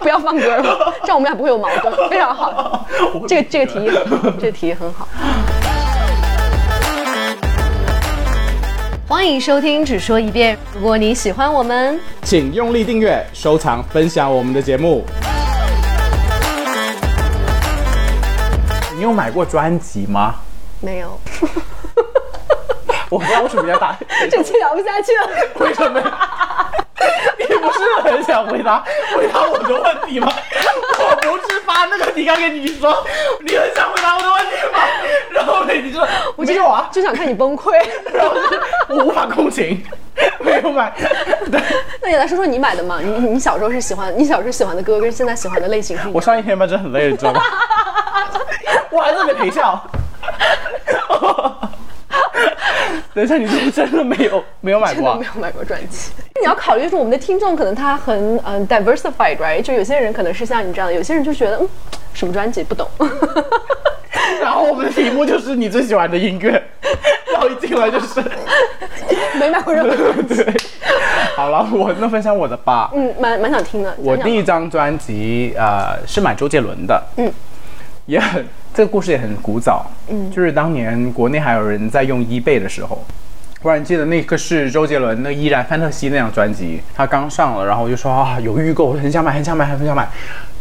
Speaker 2: 不要放歌了，这样我们俩不会有矛盾，非常好。这个这个提议这个提议很好。欢迎收听，只说一遍。如果你喜欢我们，
Speaker 1: 请用力订阅、收藏、分享我们的节目。你有买过专辑吗？
Speaker 2: 没有，
Speaker 1: 我不知道为什么要打，
Speaker 2: 这期聊不下去了。<laughs>
Speaker 1: 为什么？<laughs> 你不是很想回答回答我的问题吗？我不是发那个提纲给你说，你很想回答我的问题吗？然后呢，你就说
Speaker 2: 我就
Speaker 1: 没有啊，
Speaker 2: 就想看你崩溃。<laughs>
Speaker 1: 然后就是我无法共情，没有买。对，
Speaker 2: 那你来说说你买的嘛？你你你小时候是喜欢你小时候喜欢的歌跟现在喜欢的类型是
Speaker 1: 我上一天班真的很累，你知道吗？我还在那边陪笑。等一下，你是不是真的没有没有买过啊
Speaker 2: 真的没？有买过专辑。你要考虑说我们的听众可能他很嗯、diversified，right？就有些人可能是像你这样的，有些人就觉得嗯什么专辑不懂。<laughs>
Speaker 1: 然后我们的题目就是你最喜欢的音乐，然后一进来就是，<laughs>
Speaker 2: 没买过任何专辑。<laughs>
Speaker 1: 对，好了，我那分享我的吧。
Speaker 2: 嗯，蛮蛮想听的。
Speaker 1: 我第一张专辑呃是买周杰伦的，
Speaker 2: 嗯，
Speaker 1: 也很这个故事也很古早，嗯，就是当年国内还有人在用 eBay 的时候。忽然记得那个是周杰伦那《依然范特西》那张专辑，他刚上了，然后我就说啊有预购，我很想买，很想买，很想买。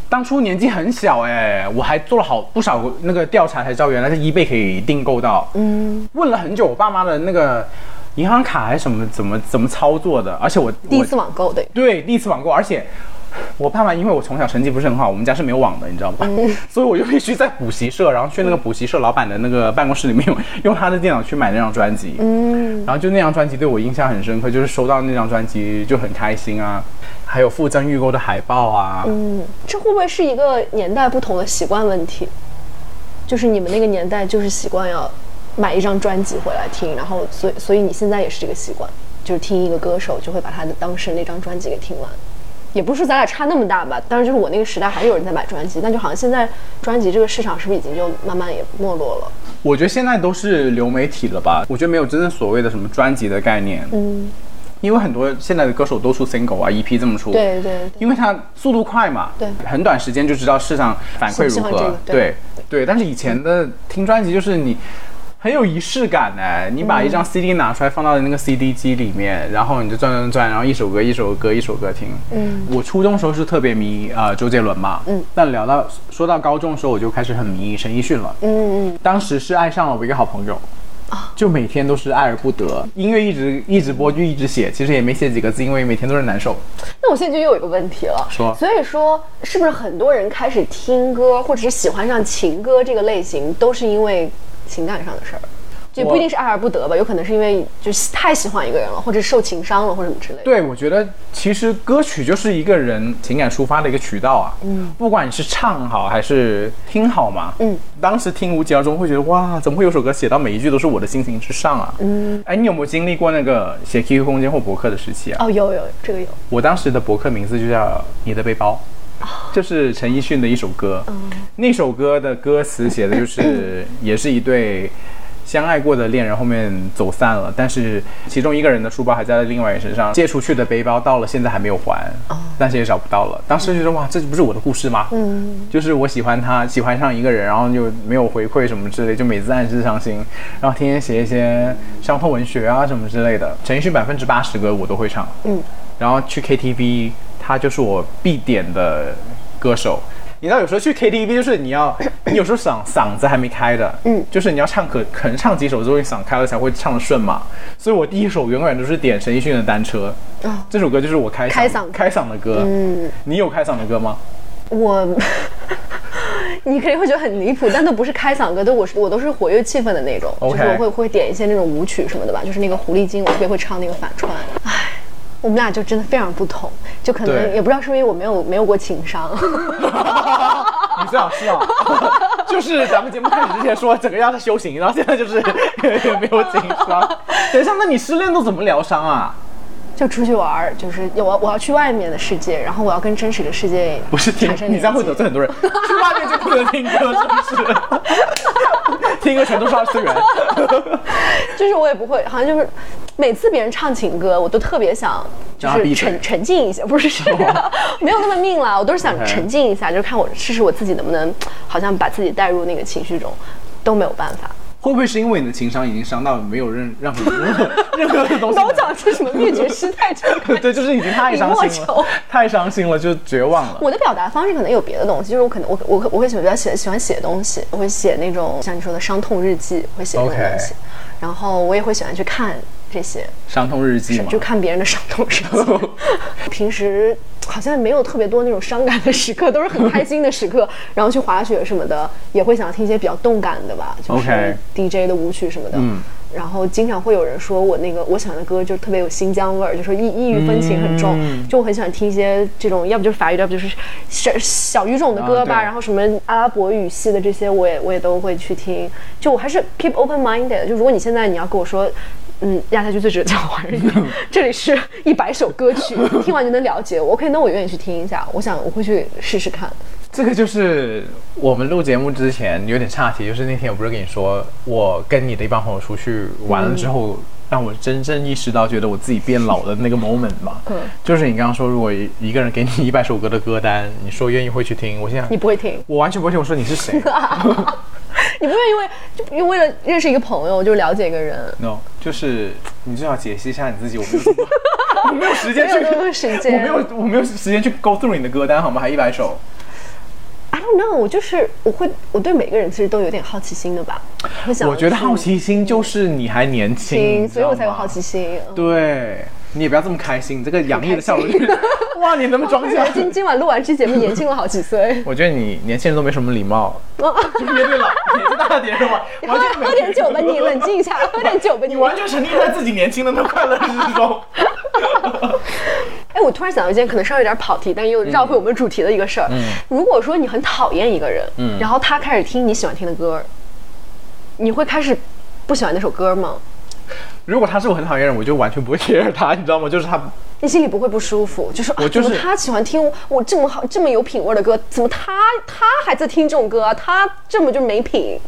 Speaker 1: 当初年纪很小哎，我还做了好不少那个调查，才知道原来是 eBay 可以订购到。嗯，问了很久我爸妈的那个银行卡还是什么怎么怎么操作的，而且我
Speaker 2: 第一次网购，对，
Speaker 1: 对，第一次网购，而且我爸妈因为我从小成绩不是很好，我们家是没有网的，你知道吗？<laughs> 所以我就必须在补习社，然后去那个补习社老板的那个办公室里面 <laughs> 用用他的电脑去买那张专辑。嗯，然后就那张专辑对我印象很深刻，就是收到那张专辑就很开心啊，还有附赠预购的海报啊。
Speaker 2: 嗯，这会不会是一个年代不同的习惯问题？就是你们那个年代就是习惯要买一张专辑回来听，然后所以所以你现在也是这个习惯，就是听一个歌手就会把他的当时那张专辑给听完。也不是咱俩差那么大吧，但是就是我那个时代还是有人在买专辑，但就好像现在专辑这个市场是不是已经就慢慢也没落了？
Speaker 1: 我觉得现在都是流媒体了吧？我觉得没有真正所谓的什么专辑的概念。嗯，因为很多现在的歌手都出 single 啊，EP 这么出。
Speaker 2: 对对对，
Speaker 1: 因为它速度快嘛，
Speaker 2: 对
Speaker 1: 很短时间就知道市场反馈如何
Speaker 2: 喜欢这个，对
Speaker 1: 对对。但是以前的听专辑就是你很有仪式感哎，你把一
Speaker 2: 嗯
Speaker 1: 张 CD 拿出来放到那个 CD 机里面，然后你就转转转，然后一首歌一首歌一首歌听。嗯，我初中时候是特别迷呃周杰伦嘛，嗯，但聊到说到高中的时候，我就开始很迷陈奕迅了。
Speaker 2: 嗯嗯，
Speaker 1: 当时是爱上了我一个好朋友。就每天都是爱而不得，音乐一直一直播就一直写，其实也没写几个字，因为每天都是难受。
Speaker 2: 那我现在就又有一个问题了，
Speaker 1: 说
Speaker 2: 所以说是不是很多人开始听歌，或者是喜欢上情歌这个类型，都是因为情感上的事儿？就不一定是爱而不得吧，有可能是因为就是太喜欢一个人了，或者受情伤了，或者什么之类的。
Speaker 1: 对，我觉得其实歌曲就是一个人情感抒发的一个渠道啊。嗯，不管你是唱好还是听好嘛。
Speaker 2: 嗯，
Speaker 1: 当时听无疾而终会觉得哇，怎么会有首歌写到每一句都是我的心情之上啊？嗯，哎，你有没有经历过那个写 QQ 空间或博客的时期啊？
Speaker 2: 哦，有有这个有，
Speaker 1: 我当时的博客名字就叫《你的背包》。就是陈奕迅的一首歌，那首歌的歌词写的就是，<coughs> 也是一对相爱过的恋人后面走散了，但是其中一个人的书包还在另外一个人身上，借出去的背包到了现在还没有还，但是也找不到了。当时就觉得哇，这不是我的故事吗？嗯，就是我喜欢他，喜欢上一个人，然后就没有回馈什么之类，就每次暗自伤心，然后天天写一些伤痛文学啊什么之类的。陈奕迅百分之八十歌我都会唱，
Speaker 2: 嗯，
Speaker 1: 然后去 KTV，他就是我必点的歌手。你知道有时候去 KTV 就是你要，<coughs> 你有时候嗓嗓子还没开的，
Speaker 2: 嗯
Speaker 1: 就是你要唱可可能唱几首之后你嗓开了才会唱的顺嘛。所以我第一首永远都是点陈奕迅的《单车》，
Speaker 2: 哦
Speaker 1: 这首歌就是我开
Speaker 2: 开嗓
Speaker 1: 开嗓的歌。
Speaker 2: 嗯，
Speaker 1: 你有开嗓的歌吗？
Speaker 2: 我。<laughs> 你肯定会觉得很离谱，但都不是开嗓歌，都我是我都是活跃气氛的那种就是我会会点一些那种舞曲什么的吧，就是那个狐狸精，我特别会唱那个反串。唉，我们俩就真的非常不同。就可能也不知道是因为我没有没有过情商，<laughs>
Speaker 1: 你最好是啊，就是咱们节目开始之前说整个要他修行，然后现在就是没有情商。等一下，那你失恋都怎么疗伤啊？
Speaker 2: 就出去玩儿，就是我我要去外面的世界，然后我要跟真实的世界
Speaker 1: 不是听
Speaker 2: 产生
Speaker 1: 你这样会得罪很多人，去外面就不能听歌，是不是？听歌全都是二次元。<laughs>
Speaker 2: 就是我也不会，好像就是每次别人唱情歌，我都特别想就是沉沉浸一下，不是 <laughs> 这个，<laughs> 没有那么命了，我都是想沉浸一下，就是看我试试我自己能不能，好像把自己带入那个情绪中，都没有办法。
Speaker 1: 会不会是因为你的情商已经伤到没有任任何任何任何的东西？
Speaker 2: 都讲是什么灭绝师太这个
Speaker 1: 对，就是已经太伤心了，太伤心了，就绝望了。
Speaker 2: 我的表达方式可能有别的东西，就是我可能我我我会喜欢比较写喜欢写东西，我会写那种像你说的伤痛日记，会写这种东西然后我也会喜欢去看这些，
Speaker 1: 伤痛日记嘛，
Speaker 2: 是就看别人的伤痛日记。<laughs> 平时好像没有特别多那种伤感的时刻，都是很开心的时刻。<laughs> 然后去滑雪什么的，也会想听一些比较动感的吧，就是 DJ 的舞曲什么的。
Speaker 1: 嗯
Speaker 2: 然后经常会有人说我那个我喜欢的歌就特别有新疆味儿，就说异异域风情很重，
Speaker 1: 嗯
Speaker 2: 就我很喜欢听一些这种，要不就是法语，要不就是小小语种的歌吧，然后什么阿拉伯语系的这些，我也我也都会去听。就我还是 keep open minded。就如果你现在你要跟我说。嗯，亚太区最值得讲华人语，<laughs> 这里是一百首歌曲，<laughs> 听完就能了解我。OK，那我愿意去听一下。我想我会去试试看。
Speaker 1: 这个就是我们录节目之前有点岔题，就是那天我不是跟你说，我跟你的一帮朋友出去玩了之后，让我真正意识到觉得我自己变老的那个 <laughs> moment 嘛。
Speaker 2: 嗯
Speaker 1: 就是你刚刚说，如果一一个人给你一百首歌的歌单，你说愿意会去听，我现在
Speaker 2: 你不会听，
Speaker 1: 我完全不会听。我说你是谁
Speaker 2: 你不愿意为就因为为了认识一个朋友就了解一个人
Speaker 1: ，？No，就是你最好解析一下你自己。我没有，<laughs> 我没有时间去，
Speaker 2: 没有时间
Speaker 1: 我没有我没有时间去 go through 你的歌单好吗？还一百首。
Speaker 2: I don't know，我就是我会我对每个人其实都有点好奇心的吧，会想
Speaker 1: 我觉得好奇心就是你还年轻，
Speaker 2: 所以我才有好奇心。嗯
Speaker 1: 对你也不要这么开心，你这个洋溢的笑容就是，哇，你能不能装？
Speaker 2: 今今晚录完这节目，年轻了好几岁。<laughs>
Speaker 1: 我觉得你年轻人都没什么礼貌，就面对老年纪大点是吧，
Speaker 2: 喝
Speaker 1: 完全没
Speaker 2: 喝点酒吧，你冷静一下，喝点酒吧，你
Speaker 1: 你完全沉溺在自己年轻的那快乐之中。<laughs>
Speaker 2: 哎，我突然想到一件可能稍微有点跑题，但又绕回我们主题的一个事儿。如果说你很讨厌一个人，
Speaker 1: 嗯
Speaker 2: 然后他开始听你喜欢听的歌，你会开始不喜欢那首歌吗？
Speaker 1: 如果他是我很讨厌的人，我就完全不会 care 他，你知道吗？就是他，
Speaker 2: 你心里不会不舒服，就是
Speaker 1: 我就是
Speaker 2: 他喜欢听我这么好、这么有品味的歌，怎么他他还在听这种歌啊？他这么就没品，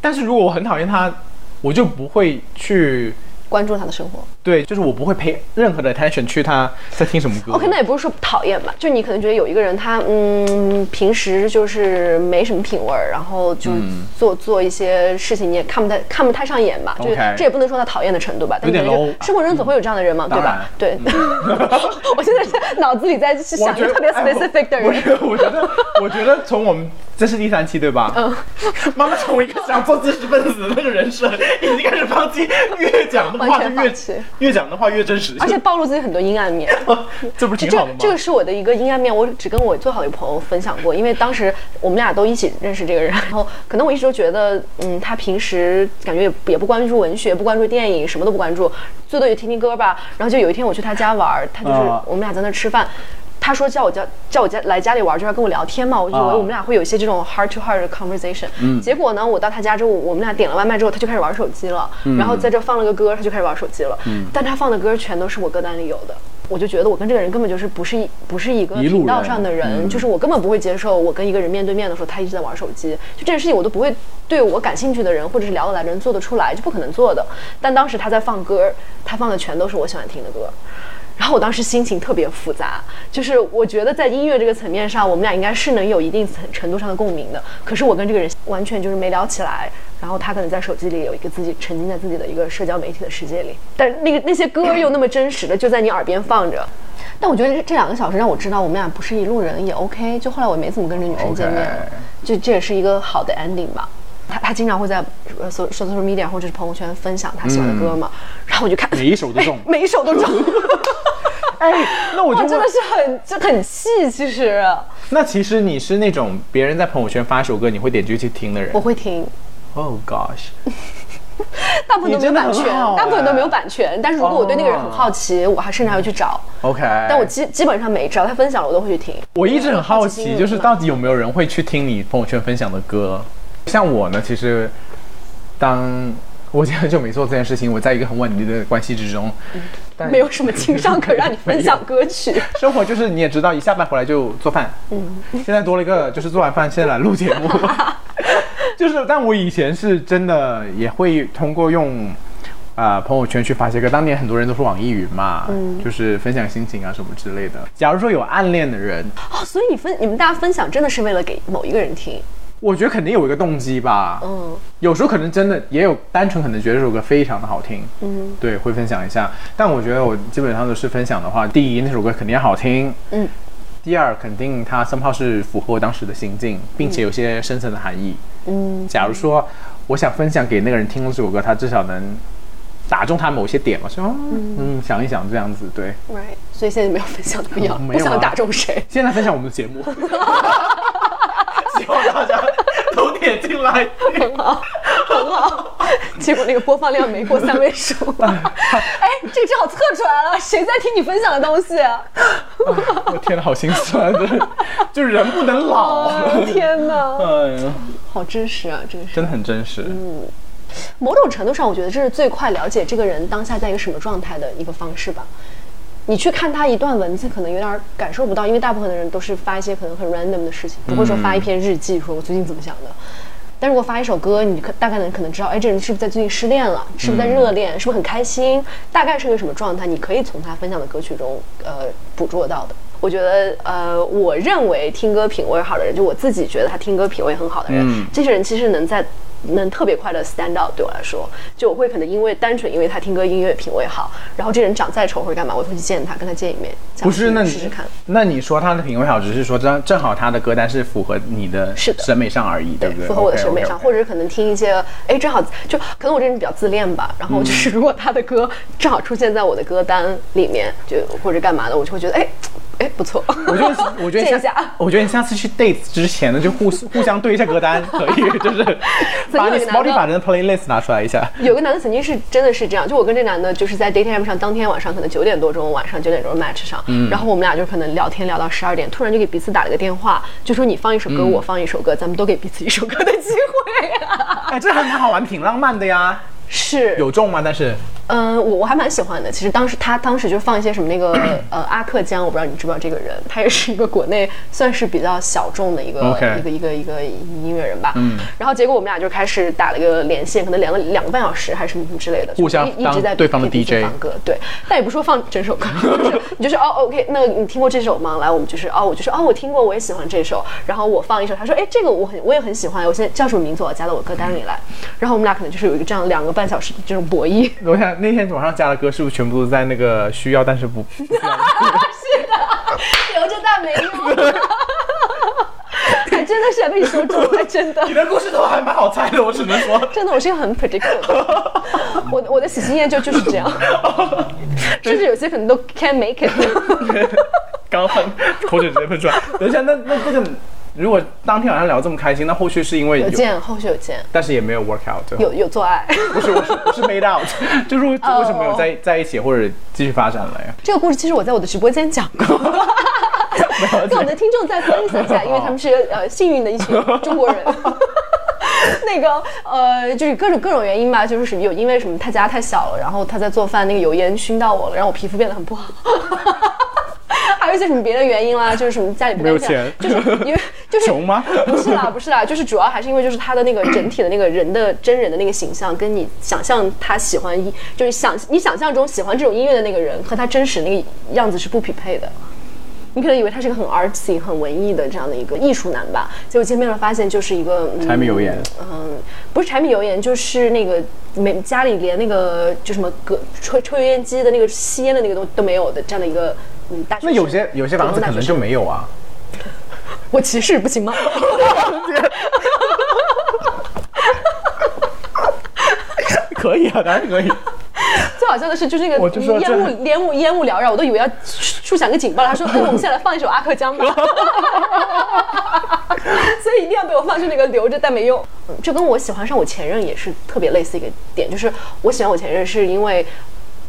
Speaker 1: 但是如果我很讨厌他，我就不会去。
Speaker 2: 关注他的生活。
Speaker 1: 对，就是我不会 pay 任何的 attention 去他在听什么歌。
Speaker 2: OK，那也不是说讨厌吧，就你可能觉得有一个人他嗯平时就是没什么品味儿，然后就
Speaker 1: 嗯
Speaker 2: 做、做一些事情你也看不太看不太上眼吧，就是这也不能说他讨厌的程度吧，但
Speaker 1: 有点
Speaker 2: 可能就生活中总会有这样的人嘛，对吧？对，<laughs> 我现在是脑子里在
Speaker 1: 我觉得
Speaker 2: 想一个特别 specific 的人。
Speaker 1: 哎我我觉得，我觉得从我们这是第三期对吧？嗯。妈妈从一个想做知识分子的那个人设，已经开始放弃，越讲的话
Speaker 2: 完
Speaker 1: 就越
Speaker 2: 全放弃
Speaker 1: 越讲的话越真实，
Speaker 2: 而且暴露自己很多阴暗面，<laughs>
Speaker 1: 这不是
Speaker 2: 这这
Speaker 1: 挺好的吗？
Speaker 2: 这个是我的一个阴暗面，我只跟我最好的朋友分享过，因为当时我们俩都一起认识这个人，然后可能我一直都觉得，嗯，他平时感觉也也不关注文学，不关注电影，什么都不关注，最多也听听歌吧。然后就有一天我去他家玩，他就是
Speaker 1: 啊
Speaker 2: 我们俩在那吃饭。他说叫我叫叫我家来家里玩，就要跟我聊天嘛，我以为
Speaker 1: 啊
Speaker 2: 我们俩会有一些这种 heart to heart 的 conversation。结果呢，我到他家之后，我们俩点了外卖之后，他就开始玩手机了，然后在这放了个歌，他就开始玩手机了。但他放的歌全都是我歌单里有的，我就觉得我跟这个人根本就是不是一不是一个频道上的人，
Speaker 1: 嗯
Speaker 2: 就是我根本不会接受我跟一个人面对面的时候，他一直在玩手机，就这件事情我都不会对我感兴趣的人或者是聊得来的人做得出来，就不可能做的。但当时他在放歌，他放的全都是我喜欢听的歌。然后我当时心情特别复杂，就是我觉得在音乐这个层面上，我们俩应该是能有一定程程度上的共鸣的。可是我跟这个人完全就是没聊起来，然后他可能在手机里有一个自己沉浸在自己的一个社交媒体的世界里，但那个那些歌又那么真实的就在你耳边放着。但我觉得这这两个小时让我知道我们俩不是一路人也 OK。就后来我没怎么跟这女生见面这也是一个好的 ending 吧。他他经常会在呃 so social media 或者是朋友圈分享他喜欢的歌嘛，然后我就看
Speaker 1: 每一首都中。<laughs>
Speaker 2: 每一首都中。<laughs>
Speaker 1: 哎，那我就
Speaker 2: 哇，真的，是很就很气，其实
Speaker 1: 那其实你是那种别人在朋友圈发一首歌，你会点进去听的人
Speaker 2: 我会听
Speaker 1: ，？Oh gosh，<laughs>
Speaker 2: 大部分都没有版权大部分都没有
Speaker 3: 哎
Speaker 2: 版权。但是如果我对那个人很好奇，我还甚至还会去找。
Speaker 3: OK，
Speaker 2: 但我基基本上每只要他分享了，我都会去听。
Speaker 1: 我一直很好
Speaker 2: 好奇，
Speaker 1: 就是到底有没有人会去听你朋友圈分享的歌？像我呢，其实当我已经很久没做这件事情，我在一个很稳定的关系之中，但
Speaker 2: 没有什么情商可让你分享歌曲。<laughs>
Speaker 1: 生活就是你也知道，一下班回来就做饭。嗯，现在多了一个，就是做完饭现在来录节目。<laughs> 就是，但我以前是真的也会通过用。啊、朋友圈去发些歌，当年很多人都是网易云嘛，就是分享心情啊什么之类的。假如说有暗恋的人，
Speaker 2: 哦，所以你分你们大家分享真的是为了给某一个人听。
Speaker 1: 我觉得肯定有一个动机吧。
Speaker 2: 嗯，
Speaker 1: 有时候可能真的也有单纯可能觉得这首歌非常的好听，嗯，对，会分享一下。但我觉得我基本上都是分享的话，第一那首歌肯定要好听，
Speaker 2: 嗯，
Speaker 1: 第二肯定它 somehow 是符合我当时的心境，并且有些深层的含义。
Speaker 2: 嗯，
Speaker 1: 假如说我想分享给那个人听了这首歌，他至少能打中他某些点嘛，说哦嗯想一想这样子，对。
Speaker 2: right。所以现在没有分享的必要，
Speaker 1: 没有啊
Speaker 2: 不想打中谁。
Speaker 1: 现在分享我们的节目，<laughs> 希望大家都点进来。
Speaker 2: 很好，很好。结果那个播放量没过三位数。<laughs> 哎，这个正好测出来了，谁在听你分享的东西啊？
Speaker 1: 我天呐，好心酸的，<laughs> 就是人不能老。
Speaker 2: 哦天哪，
Speaker 1: 哎呀，
Speaker 2: 好真实啊，真实。
Speaker 1: 真的很真实。
Speaker 2: 嗯某种程度上，我觉得这是最快了解这个人当下在一个什么状态的一个方式吧。你去看他一段文字，可能有点感受不到，因为大部分的人都是发一些可能很 random 的事情，不会说发一篇日记，说我最近怎么想的。但如果发一首歌，你可大概能可能知道，哎，这人是不是在最近失恋了？是不是在热恋？是不是很开心？大概是个什么状态？你可以从他分享的歌曲中，呃，捕捉到的。我觉得，呃，我认为听歌品味好的人，就我自己觉得他听歌品味很好的人，
Speaker 1: 嗯
Speaker 2: 这些人其实能在能特别快的 stand out。对我来说，就我会可能因为单纯因为他听歌音乐品味好，然后这人长再丑或者干嘛，我会去见他，跟他见一面，
Speaker 1: 不是，那你
Speaker 2: 试试看。
Speaker 1: 那你说他的品味好，只是说正正好他的歌单是符合你的
Speaker 2: 是
Speaker 1: 审美上而已，对不对？
Speaker 2: 符合我的审美上或者是可能听一些，哎，正好就可能我这人比较自恋吧，然后就是如果他的歌正好出现在我的歌单里面，就或者干嘛的，我就会觉得，哎，哎，不错。
Speaker 1: 我觉得，我觉得下 <laughs>
Speaker 2: 下，
Speaker 1: 我觉得你下次去 date 之前呢，就互互相对一下歌单，可以，就是把你 Spotify 的 playlist 拿出来一下。
Speaker 2: 有个男的曾经是真的是这样，就我跟这男的就是在 dating app 上，当天晚上可能九点多钟，晚上九点钟 match 上，然后我们俩就可能聊天聊到十二点，突然就给彼此打了个电话，就说你放一首歌，我放一首歌，咱们都给彼此一首歌的机会、<laughs>
Speaker 1: 哎，这还蛮好玩，挺浪漫的呀。
Speaker 2: 是
Speaker 1: 有中吗？但是
Speaker 2: 嗯，我我还蛮喜欢的。其实当时他当时就放一些什么那个呃阿克江，我不知道你知不知道这个人，他也是一个国内算是比较小众的一个一个一个一个音乐人吧。嗯。然后结果我们俩就开始打了一个连线，可能连了两个半小时还是什么什么之类的，
Speaker 1: 互相
Speaker 2: 一一直在
Speaker 1: 当对方的 DJ
Speaker 2: 放歌，对，但也不是说放整首歌，<laughs> 就是你就是哦 OK，那你听过这首吗？来，我们就是哦，我就说哦我听过，我也喜欢这首，然后我放一首，他说哎这个我很我也很喜欢，我现在叫什么名字？我加到我歌单里来，然后我们俩可能就是有一个这样两个半小时的这种博弈。<laughs>
Speaker 1: 我想那天晚上加的歌是不是全部都在那个需要但是不 <laughs> 不需要？
Speaker 2: 是的，留着但没用。还真的是被你说中了，真的
Speaker 1: 你，的故事都还蛮好猜的，我只能说。
Speaker 2: 真的，我是一个很 predictable 的。我我的喜新厌旧就是这样，<laughs> 甚至有些可能都 can't make it。<laughs>
Speaker 1: 刚喷口水直接喷出来。等一下，那那这个如果当天晚上聊这么开心，那后续是因为有，
Speaker 2: 有见，后续有见，
Speaker 1: 但是也没有 work out，
Speaker 2: 有有做爱。
Speaker 1: 不是我是我 <laughs> 是 made out，就是为什么没有在在一起或者继续发展了呀？
Speaker 2: 这个故事其实我在我的直播间讲过，跟我们的听众再分享一下，因为他们是呃幸运的一群中国人。<laughs> 那个呃，就是各种各种原因吧，就是有因为什么他家太小了，然后他在做饭，那个油烟熏到我了，让我皮肤变得很不好。<laughs> 还有一些什么别的原因啦，就是什么家里
Speaker 1: 没有钱
Speaker 2: 就是因为 <laughs> 就是
Speaker 1: 穷吗？<laughs>
Speaker 2: 不是啦，不是啦，就是主要还是因为就是他的那个整体的那个人的真人的那个形象，跟你想象他喜欢一就是想你想象中喜欢这种音乐的那个人和他真实那个样子是不匹配的。你可能以为他是个很 artsy、很文艺的这样的一个艺术男吧，结果见面了发现就是一个、嗯、
Speaker 1: 柴米油盐
Speaker 2: 嗯，不是柴米油盐，就是那个没家里连那个就什么隔抽抽油烟机的那个吸烟的那个都都没有的这样的一个嗯大学生。
Speaker 1: 那有些有些房子可能就没有啊。
Speaker 2: 我歧视不行吗？<laughs>
Speaker 1: 可以啊，当然可以。<laughs>
Speaker 2: 就好笑的是，就是那个烟雾烟雾烟雾缭绕，我都以为要竖响个警报了。他说：<laughs> “哎，我们现在来放一首阿克江吧。<laughs> ”所以一定要被我放出那个留着但没用。嗯这跟我喜欢上我前任也是特别类似一个点，就是我喜欢我前任是因为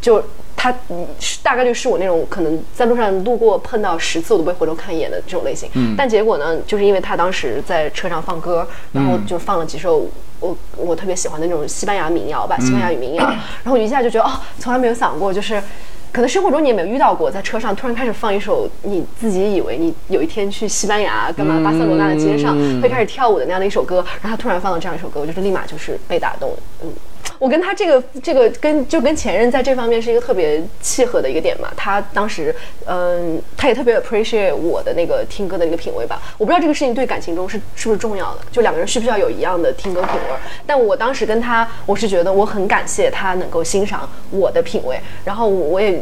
Speaker 2: 就他嗯是大概率是我那种可能在路上路过碰到十次我都不会回头看一眼的这种类型。嗯，但结果呢，就是因为他当时在车上放歌，然后就放了几首我我特别喜欢的那种西班牙民谣吧，西班牙语民谣，<clears throat> 然后我一下就觉得哦，从来没有想过就是。可能生活中你也没有遇到过，在车上突然开始放一首你自己以为你有一天去西班牙干嘛巴塞罗那的街上会开始跳舞的那样的一首歌，然后他突然放了这样一首歌，我就是立马就是被打动。嗯，我跟他这个这个跟就跟前任在这方面是一个特别契合的一个点嘛。他当时嗯，他也特别 appreciate 我的那个听歌的那个品味吧。我不知道这个事情对感情中是是不是重要的，就两个人需不需要有一样的听歌品味。但我当时跟他，我是觉得我很感谢他能够欣赏我的品味，然后我也。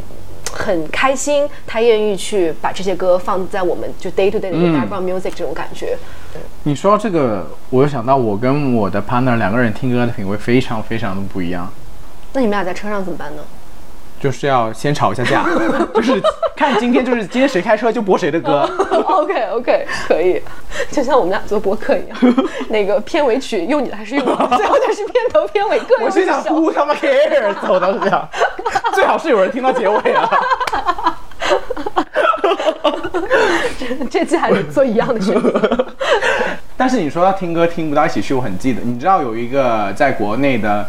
Speaker 2: 很开心，他愿意去把这些歌放在我们就 day to day 的 background music 这种感觉。
Speaker 1: 你说到这个，我就想到我跟我的 partner 两个人听歌的品味非常非常的不一样，
Speaker 2: 那你们俩在车上怎么办呢？
Speaker 1: 就是要先吵一下架，<laughs> 就是看今天就是今天谁开车就播谁的歌。<laughs>
Speaker 2: OK OK，可以，就像我们俩做播客一样，<laughs> 那个片尾曲用你的还是用我的，最后就是片头片尾各有
Speaker 1: 我心想
Speaker 2: 一首。
Speaker 1: ，Who 他妈 cares？我当时这样，最好是有人听到结尾啊。<laughs>
Speaker 2: 这期还是做一样的选择。
Speaker 1: 但是你说要听歌听不到一起去，我很记得。你知道有一个在国内的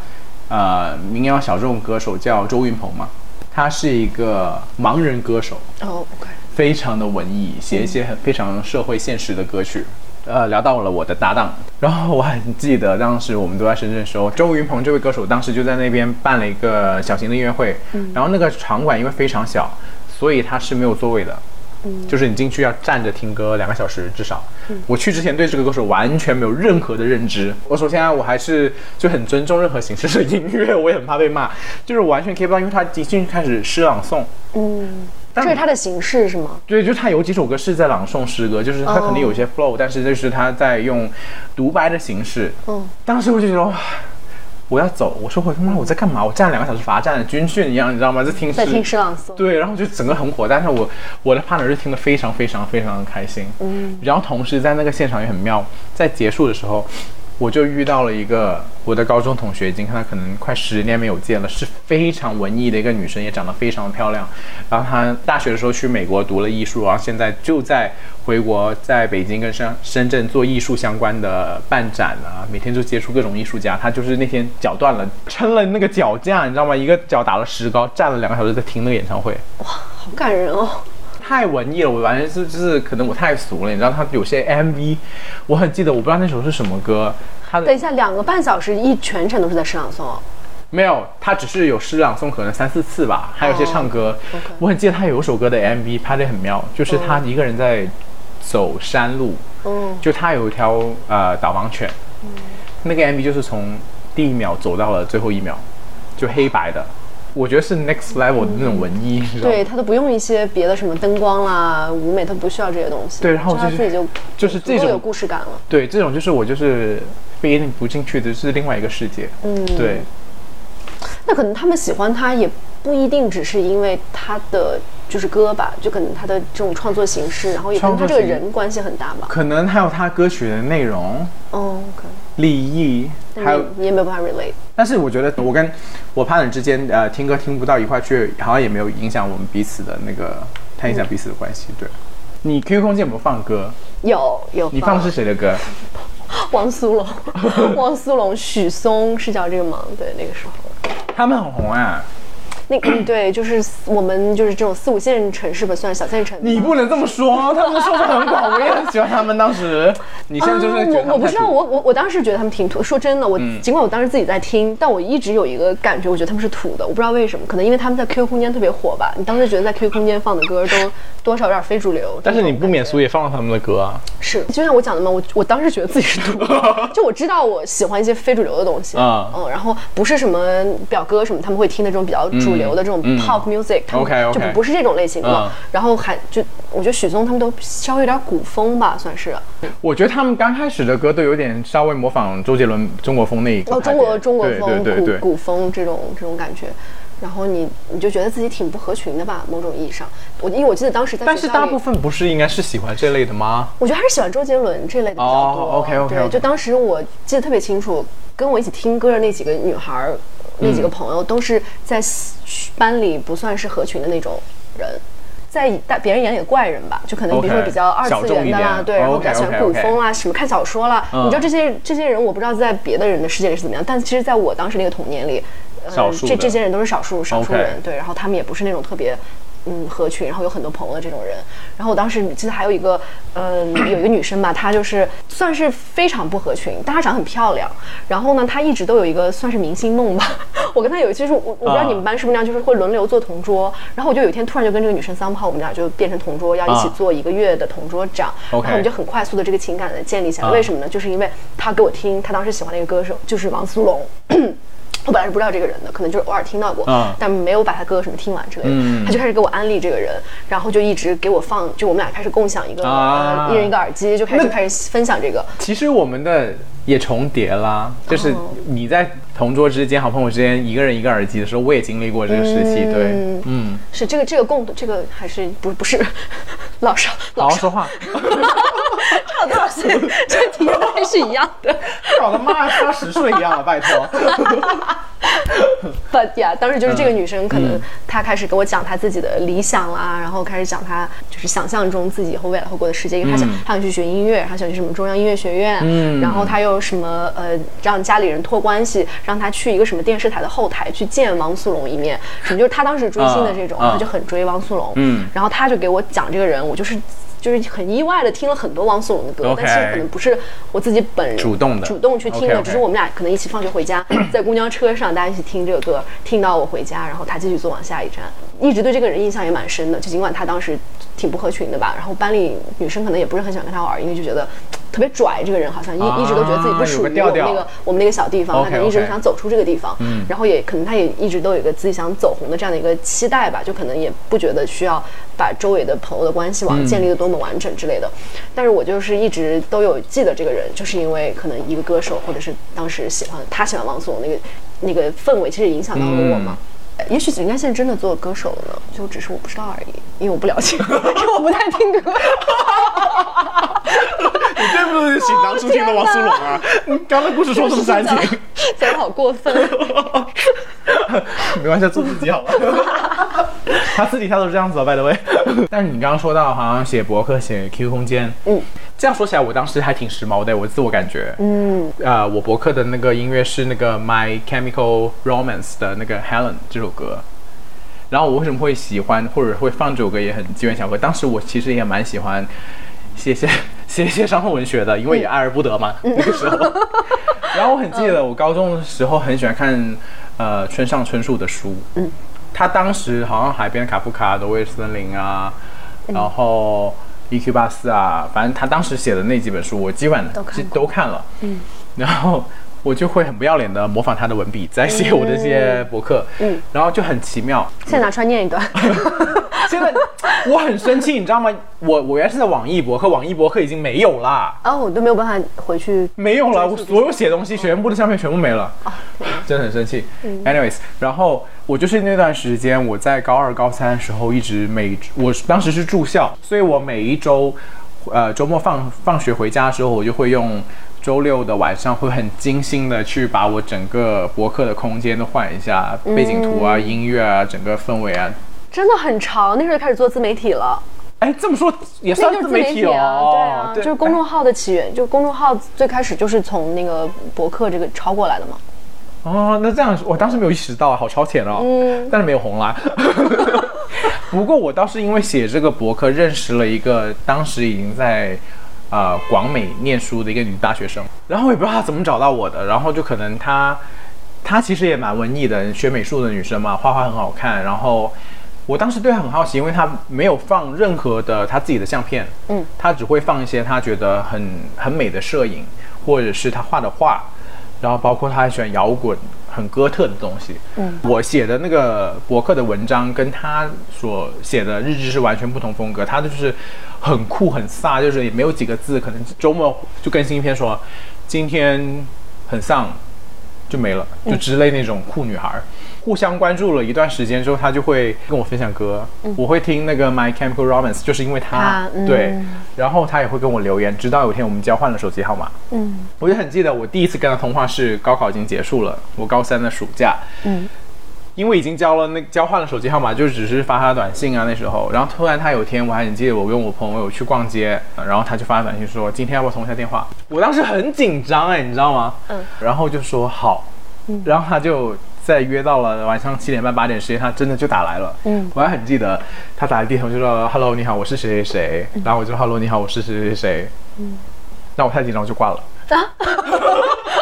Speaker 1: 呃民谣小众歌手叫周云鹏吗？他是一个盲人歌手，
Speaker 2: 哦，OK，
Speaker 1: 非常的文艺，写一些很非常社会现实的歌曲。呃，聊到了我的搭档，然后我很记得当时我们都在深圳的时候，周云鹏这位歌手当时就在那边办了一个小型的音乐会，然后那个场馆因为非常小，所以它是没有座位的，就是你进去要站着听歌两个小时至少。我去之前对这个歌手完全没有任何的认知。我首先啊，我还是就很尊重任何形式的音乐，我也很怕被骂，就是完全 get 不到，因为他一进去开始诗朗诵。
Speaker 2: 嗯，
Speaker 1: 但
Speaker 2: 这是他的形式是吗？
Speaker 1: 对，就是他有几首歌是在朗诵诗歌，就是他肯定有一些 flow，、但是就是他在用独白的形式。
Speaker 2: 嗯，
Speaker 1: 当时我就觉得哇，我要走，我说我他妈我在干嘛？我站两个小时罚站，军训一样，你知道吗？在听诗，
Speaker 2: 在听诗朗诵。
Speaker 1: 对，然后就整个很火，但是我我的 partner 是听得非常非常非常的开心，嗯，然后同时在那个现场也很妙，在结束的时候，我就遇到了一个我的高中同学，已经跟她可能快十年没有见了，是非常文艺的一个女生，也长得非常的漂亮，然后她大学的时候去美国读了艺术，然后现在就在回国，在北京跟深深圳做艺术相关的办展啊，每天就接触各种艺术家。她就是那天脚断了，撑了那个脚架，你知道吗？一个脚打了石膏，站了两个小时在听那个演唱会。
Speaker 2: 哇好感人哦。
Speaker 1: 太文艺了，我完全是就是可能我太俗了，你知道他有些 MV，我很记得，我不知道那首是什么歌，他的
Speaker 2: 等一下，两个半小时一全程都是在诗朗诵哦。
Speaker 1: 没有，他只是有诗朗诵，可能三四次吧，还有一些唱歌。我很记得他有一首歌的 MV 拍的很妙，就是他一个人在走山路，
Speaker 2: 嗯，
Speaker 1: 就他有一条呃导盲犬，那个 MV 就是从第一秒走到了最后一秒，就黑白的。我觉得是 next level 的那种文艺，
Speaker 2: 对？他都不用一些别的什么灯光啦、舞美，他不需要这些东西。
Speaker 1: 对然后就是
Speaker 2: 他自己就
Speaker 1: 就是这种
Speaker 2: 足够有故事感了。
Speaker 1: 对，这种就是我就是飞不进去的，是另外一个世界。
Speaker 2: 嗯，
Speaker 1: 对，
Speaker 2: 那可能他们喜欢他也不一定只是因为他的就是歌吧，就可能他的这种创作形式，然后也跟他这个人关系很大吧。
Speaker 1: 可能还有他歌曲的内容、
Speaker 2: 哦，OK，
Speaker 1: 立意，还有
Speaker 2: 但你，也没有办法 relate。
Speaker 1: 但是我觉得我跟我 partner 之间，呃，听歌听不到一块去，好像也没有影响我们彼此的那个，太影响彼此的关系。对，你 QQ 空间有没有放歌？
Speaker 2: 有有，
Speaker 1: 你放的是谁的歌？<laughs>
Speaker 2: 汪苏泷，<laughs> 汪苏泷、许嵩是叫这个吗？对，那个时候。
Speaker 1: 他们很红啊！
Speaker 2: 那个嗯 <clears throat> 对，就是我们就是这种四五线城市吧，算小县城。
Speaker 1: 你不能这么说，<laughs> 他们的受众很广，我也很喜欢他们。当时，你现在就是觉得
Speaker 2: 啊、我我不知道，我我我当时觉得他们挺土。说真的，我、
Speaker 1: 嗯
Speaker 2: 尽管我当时自己在听，但我一直有一个感觉，我觉得他们是土的。我不知道为什么，可能因为他们在 QQ 空间特别火吧。你当时觉得在 QQ 空间放的歌都多少有点非主流。
Speaker 1: 但是你不免俗也放了他们的歌啊。
Speaker 2: 是，就像我讲的嘛，我我当时觉得自己是土，<laughs> 就我知道我喜欢一些非主流的东西，
Speaker 1: 啊
Speaker 2: 嗯，然后不是什么表哥什么，他们会听的这种比较主流的这种
Speaker 1: 嗯
Speaker 2: pop music，、他们就不不是这种类型的。
Speaker 1: 嗯
Speaker 2: 然后还就我觉得许嵩他们都稍微有点古风吧，算是。
Speaker 1: 我觉得他们刚开始的歌都有点稍微模仿周杰伦中国风那一个
Speaker 2: 哦，中国中国风、古古风这种这种感觉。然后你你就觉得自己挺不合群的吧，某种意义上。我因为我记得当时在
Speaker 1: 但是大部分不是应该是喜欢这类的吗？
Speaker 2: 我觉得还是喜欢周杰伦这类的比较多。
Speaker 1: 哦，OK，OK，OK
Speaker 2: 对，就当时我记得特别清楚，跟我一起听歌的那几个女孩儿，那几个朋友都是在班里不算是合群的那种人。在大别人眼里的怪人吧，就可能比如说比较二次元的啦，对，然后比较喜欢古风啊，什么看小说啦，
Speaker 1: 嗯
Speaker 2: 你知道这些这些人，我不知道在别的人的世界里是怎么样，但其实在我当时那个童年里，呃
Speaker 1: 少数
Speaker 2: 这这些人都是少数少数人，对，然后他们也不是那种特别。嗯，合群，然后有很多朋友的这种人，然后我当时记得还有一个，呃，<clears throat> 有一个女生吧，她就是算是非常不合群，但她长得很漂亮，然后呢，她一直都有一个算是明星梦吧。<laughs> 我跟她有一次就是我我不知道
Speaker 1: 啊
Speaker 2: 你们班是不是那样，就是会轮流做同桌，然后我就有一天突然就跟这个女生桑炮，我们俩就变成同桌，要一起
Speaker 1: 啊
Speaker 2: 做一个月的同桌长，然后我们就很快速的这个情感的建立起来。
Speaker 1: 啊
Speaker 2: 为什么呢？就是因为她给我听她当时喜欢的一个歌手，就是王苏泷。我本来是不知道这个人的，可能就是偶尔听到过，
Speaker 1: 嗯
Speaker 2: 但没有把他歌什么听完之类的。
Speaker 1: 嗯
Speaker 2: 他就开始给我安利这个人，然后就一直给我放，就我们俩开始共享一个、
Speaker 1: 啊
Speaker 2: 呃，一人一个耳机，就开始
Speaker 1: 那
Speaker 2: 开始分享这个。
Speaker 1: 其实我们的也重叠啦，就是
Speaker 2: 哦
Speaker 1: 你在同桌之间、好朋友之间，一个人一个耳机的时候，我也经历过这个时期。对，嗯，
Speaker 2: 是这个这个共这个还是不不是 <laughs> 老少老少
Speaker 1: 好好说话，
Speaker 2: 差多少岁，<laughs> 这个题目还是一样的。
Speaker 1: 搞得妈差十岁一样了，拜托。<laughs>
Speaker 2: But yeah，当时就是这个女生，可能
Speaker 1: 嗯。
Speaker 2: 她开始跟我讲她自己的理想啦，然后开始讲她就是想象中自己以后未来会过的世界，因为她想、
Speaker 1: 嗯。
Speaker 2: 她想去学音乐，她想去什么中央音乐学院，
Speaker 1: 嗯。
Speaker 2: 然后她又什么呃让家里人托关系，让她去一个什么电视台的后台去见汪苏泷一面，什么就是她当时追星的这种，
Speaker 1: 啊啊
Speaker 2: 她就很追汪苏泷，
Speaker 1: 嗯。
Speaker 2: 然后她就给我讲这个人，我就是。就是很意外的听了很多汪苏泷的歌但是可能不是我自己本人
Speaker 1: 主动的。
Speaker 2: 主动去听的只是我们俩可能一起放学回家，在公交车上大家一起听这个歌，听到我回家，然后他继续坐往下一站，一直对这个人印象也蛮深的。就尽管他当时挺不合群的吧，然后班里女生可能也不是很喜欢跟他玩，因为就觉得特别拽，这个人好像一、
Speaker 1: 啊
Speaker 2: 一直都觉得自己不属于我们那个我们那个小地方他可能一直想走出这个地方，
Speaker 1: 嗯。
Speaker 2: 然后也可能他也一直都有一个自己想走红的这样的一个期待吧，就可能也不觉得需要把周围的朋友的关系网建立的多么完整之类的。但是我就是一直都有记得这个人，就是因为可能一个歌手，或者是当时喜欢他喜欢王苏泷那个那个氛围，其实影响到了我嘛。也许人家现在真的做歌手了呢，就只是我不知道而已，因为我不了解，<laughs> 因为我不太听歌。<laughs>
Speaker 1: 你对不对得起当初听的王苏泷啊？你刚才故事说这么煽情，
Speaker 2: 讲的好过分。<laughs>
Speaker 1: 没关系，做自己好了。他私底下都是这样子的，by the way。但是你刚刚说到好像写博客、写 QQ 空间，
Speaker 2: 嗯，
Speaker 1: 这样说起来，我当时还挺时髦的，我自我感觉。
Speaker 2: 嗯，
Speaker 1: 呃，我博客的那个音乐是那个 My Chemical Romance 的那个 Helen 这首歌。然后我为什么会喜欢或者会放这首歌，也很机缘巧合。当时我其实也蛮喜欢写写 <laughs> 写一些伤痛文学的，因为也爱而不得嘛，那个时候。<laughs> 然后我很记得我高中的时候很喜欢看呃村上春树的书，
Speaker 2: 嗯，
Speaker 1: 他当时好像海边卡夫卡、挪威森林啊，然后 EQ 八四啊，反正他当时写的那几本书，我基本
Speaker 2: 都看
Speaker 1: 都看了，嗯，然后我就会很不要脸的模仿他的文笔，在写我的这些博客，
Speaker 2: 嗯，
Speaker 1: 然后就很奇妙。
Speaker 2: 现在拿出来念一段。<laughs>
Speaker 1: 现在我很生气，你知道吗？我我原来是在网易博客，网易博客已经没有了，
Speaker 2: 啊，我都没有办法回去。
Speaker 1: 没有了，我所有写东西全部的相片全部没了，真的很生气。Anyways，然后我就是那段时间，我在高二、高三的时候，一直每我当时是住校，所以我每一周，呃，周末放放学回家的时候，我就会用。周六的晚上会很精心的去把我整个博客的空间都换一下，背景图啊、音乐啊、整个氛围啊。
Speaker 2: 真的很长，那时候就开始做自媒体了。
Speaker 1: 哎，这么说也
Speaker 2: 算是
Speaker 1: 算自媒体
Speaker 2: 体啊，
Speaker 1: 哦。
Speaker 2: 对啊，就是公众号的起源，就公众号最开始就是从那个博客这个抄过来的嘛。
Speaker 1: 哦，那这样我当时没有意识到，好超前哦。
Speaker 2: 嗯
Speaker 1: 但是没有红啦。<laughs> 不过我倒是因为写这个博客，认识了一个当时已经在呃广美念书的一个女大学生，然后我也不知道她怎么找到我的，然后就可能她她其实也蛮文艺的，学美术的女生嘛，画画很好看，然后。我当时对她很好奇，因为她没有放任何的她自己的相片，
Speaker 2: 嗯，
Speaker 1: 她只会放一些她觉得很很美的摄影，或者是她画的画，然后包括她还喜欢摇滚，很哥特的东西。
Speaker 2: 嗯，
Speaker 1: 我写的那个博客的文章跟她所写的日志是完全不同风格，她就是很酷很飒，就是也没有几个字，可能周末就更新一篇说今天很丧就没了，就之类那种酷女孩。儿。互相关注了一段时间之后，她就会跟我分享歌，我会听那个 My Chemical Romance，就是因为他，
Speaker 2: 他嗯。
Speaker 1: 对，然后她也会跟我留言，直到有一天我们交换了手机号码，
Speaker 2: 嗯。
Speaker 1: 我就很记得我第一次跟她通话是高考已经结束了，我高三的暑假，
Speaker 2: 嗯，
Speaker 1: 因为已经交了那交换了手机号码，就只是发他短信啊那时候，然后突然他有一天我还很记得我跟我朋友去逛街，然后他就发短信说今天要不要通一下电话？我当时很紧张哎，你知道吗？
Speaker 2: 嗯，
Speaker 1: 然后就说好，然后他就再约到了晚上七点半八点时间，他真的就打来了。
Speaker 2: 嗯，
Speaker 1: 我还很记得他打来第一通就说 “Hello，你好，我是谁谁谁”，然后我就 “Hello，你好，我是谁谁谁”，嗯，那我太紧张我就挂了。<laughs>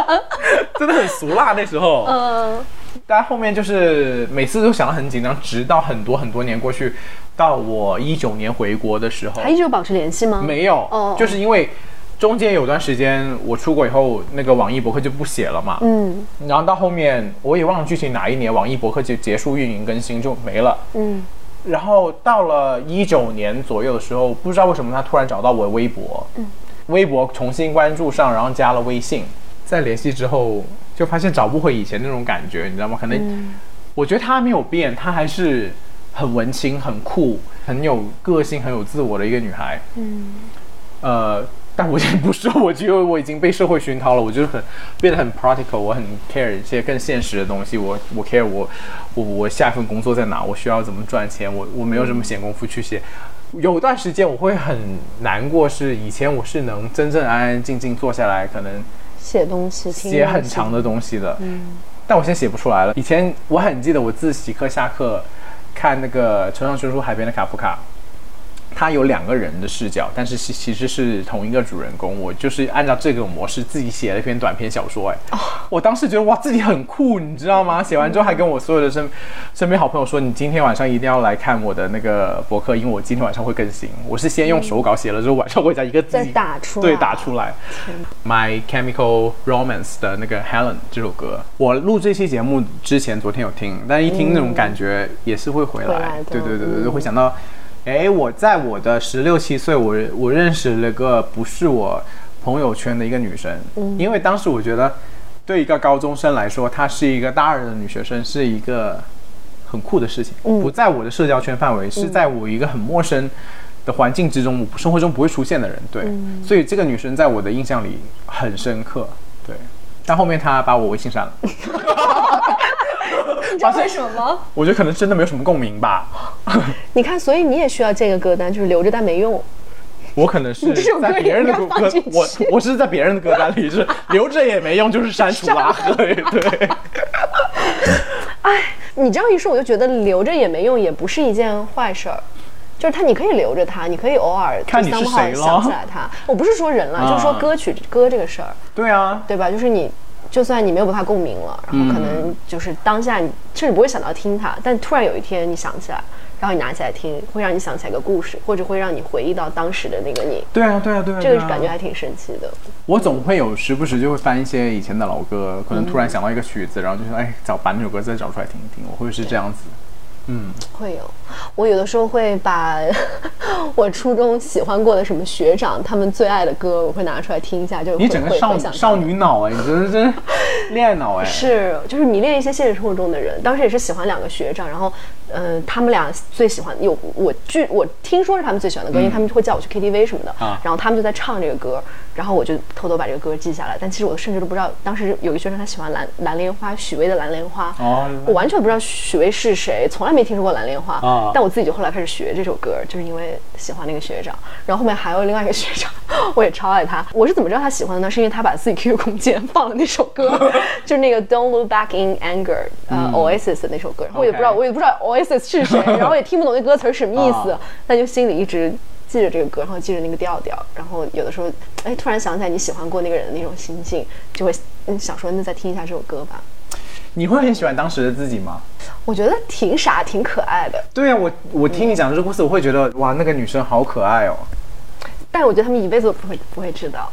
Speaker 1: <laughs> 真的很俗辣那时候。
Speaker 2: 呃，
Speaker 1: 但后面就是每次都想得很紧张，直到很多很多年过去，到我一九年回国的时候
Speaker 2: 还，一直有保持联系吗？
Speaker 1: 没有，
Speaker 2: 哦
Speaker 1: 就是因为中间有段时间我出国以后，那个网易博客就不写了嘛，
Speaker 2: 嗯。
Speaker 1: 然后到后面我也忘了具体哪一年网易博客就结束运营更新就没了。
Speaker 2: 嗯。
Speaker 1: 然后到了一九年左右的时候，不知道为什么他突然找到我的微博，微博重新关注上，然后加了微信，再联系之后，就发现找不回以前那种感觉，你知道吗？可能、我觉得她没有变，她还是很文青、很酷、很有个性、很有自我的一个女孩。
Speaker 2: 嗯
Speaker 1: 呃，但我现在不是，我觉得我已经被社会熏陶了，我就是很变得很 practical，我很 care 一些更现实的东西，我我 care 我我我下一份工作在哪，我需要怎么赚钱，我我没有什么闲工夫去写。有段时间我会很难过，是以前我是能真正安安静静坐下来，可能
Speaker 2: 写东西，
Speaker 1: 写很长的东西的，
Speaker 2: 嗯。
Speaker 1: 但我现在写不出来了。以前我很记得我自习课下课看那个村上春树海边的卡夫卡，他有两个人的视角，但是其其实是同一个主人公。我就是按照这个模式自己写了一篇短篇小说，哎，我当时觉得哇自己很酷，你知道吗？写完之后还跟我所有的身身边好朋友说，你今天晚上一定要来看我的那个博客，因为我今天晚上会更新。我是先用手稿写了之后，晚上回家一个字
Speaker 2: 再打出来
Speaker 1: 对打出来。My Chemical Romance 的那个 Helen 这首歌，我录这期节目之前，昨天有听，但一听那种感觉也是会回来。对对对对对，
Speaker 2: 嗯
Speaker 1: 会想到，哎，我在我的十六七岁，我我认识了个不是我朋友圈的一个女生，因为当时我觉得，对一个高中生来说，她是一个大二的女学生，是一个很酷的事情，
Speaker 2: 嗯。
Speaker 1: 不在我的社交圈范围，是在我一个很陌生。的环境之中，我生活中不会出现的人，对，
Speaker 2: 嗯。
Speaker 1: 所以这个女生在我的印象里很深刻，对。但后面她把我微信删了，<laughs>
Speaker 2: 你知道为什么吗？
Speaker 1: 我觉得可能真的没有什么共鸣吧。<laughs>
Speaker 2: 你看，所以你也需要这个歌单，就是留着但没用。
Speaker 1: 我可能是在别人的歌我我是在别人的歌单里，是 <laughs> 留着也没用，就是删除拉黑，<laughs> 对。
Speaker 2: 哎你这样一说，我就觉得留着也没用，也不是一件坏事儿。就是他，你可以留着它，你可以偶尔就
Speaker 1: 看你是谁咯
Speaker 2: 想起来它。我不是说人了，就是说
Speaker 1: 啊
Speaker 2: 歌曲歌这个事儿，
Speaker 1: 对啊，
Speaker 2: 对吧？就是你，就算你没有办法共鸣了，然后可能就是当下你甚至不会想到听它，但突然有一天你想起来，然后你拿起来听，会让你想起来一个故事，或者会让你回忆到当时的那个你，
Speaker 1: 对啊，对啊，对啊。
Speaker 2: 这个感觉还挺神奇的。
Speaker 1: 我总会有时不时就会翻一些以前的老歌，可能突然想到一个曲子，然后就说，哎，找把那首歌再找出来听一听，我会是这样子。嗯，
Speaker 2: 会有，我有的时候会把 <laughs> 我初中喜欢过的什么学长他们最爱的歌，我会拿出来听一下，就
Speaker 1: 你整个少
Speaker 2: 会会想
Speaker 1: 少女脑哎，你真的真是 <laughs> 恋爱脑哎。
Speaker 2: 是，就是迷恋一些现实生活中的人。当时也是喜欢两个学长，然后，呃，他们俩最喜欢有我据我听说是他们最喜欢的歌，因为他们会叫我去 KTV 什么的，
Speaker 1: 啊
Speaker 2: 然后他们就在唱这个歌，然后我就偷偷把这个歌记下来。但其实我甚至都不知道，当时有一个学生他喜欢蓝蓝莲花，许巍的蓝莲花，
Speaker 1: 哦
Speaker 2: 我完全不知道许巍是谁，从来没听说过蓝莲花，
Speaker 1: 啊
Speaker 2: 但我自己就后来开始学这首歌，就是因为喜欢那个学长。然后后面还有另外一个学长，<laughs> 我也超爱他。我是怎么知道他喜欢的呢？是因为他把自己 QQ 空间放了那首歌，<laughs> 就是那个 Don't Look Back in Anger，呃、Oasis 的那首歌。然后我也不知道，我也不知道 Oasis 是谁，<laughs> 然后也听不懂那歌词儿什么意思
Speaker 1: 啊，
Speaker 2: 但就心里一直。记着这个歌，然后记着那个调调，然后有的时候，哎，突然想起来你喜欢过那个人的那种心境，就会嗯想说，那再听一下这首歌吧。
Speaker 1: 你会很喜欢当时的自己吗？
Speaker 2: 我觉得挺傻，挺可爱的，
Speaker 1: 对啊，我我听你讲这个故事，我会觉得哇，那个女生好可爱哦。
Speaker 2: 但是我觉得他们一辈子都不会不会知道。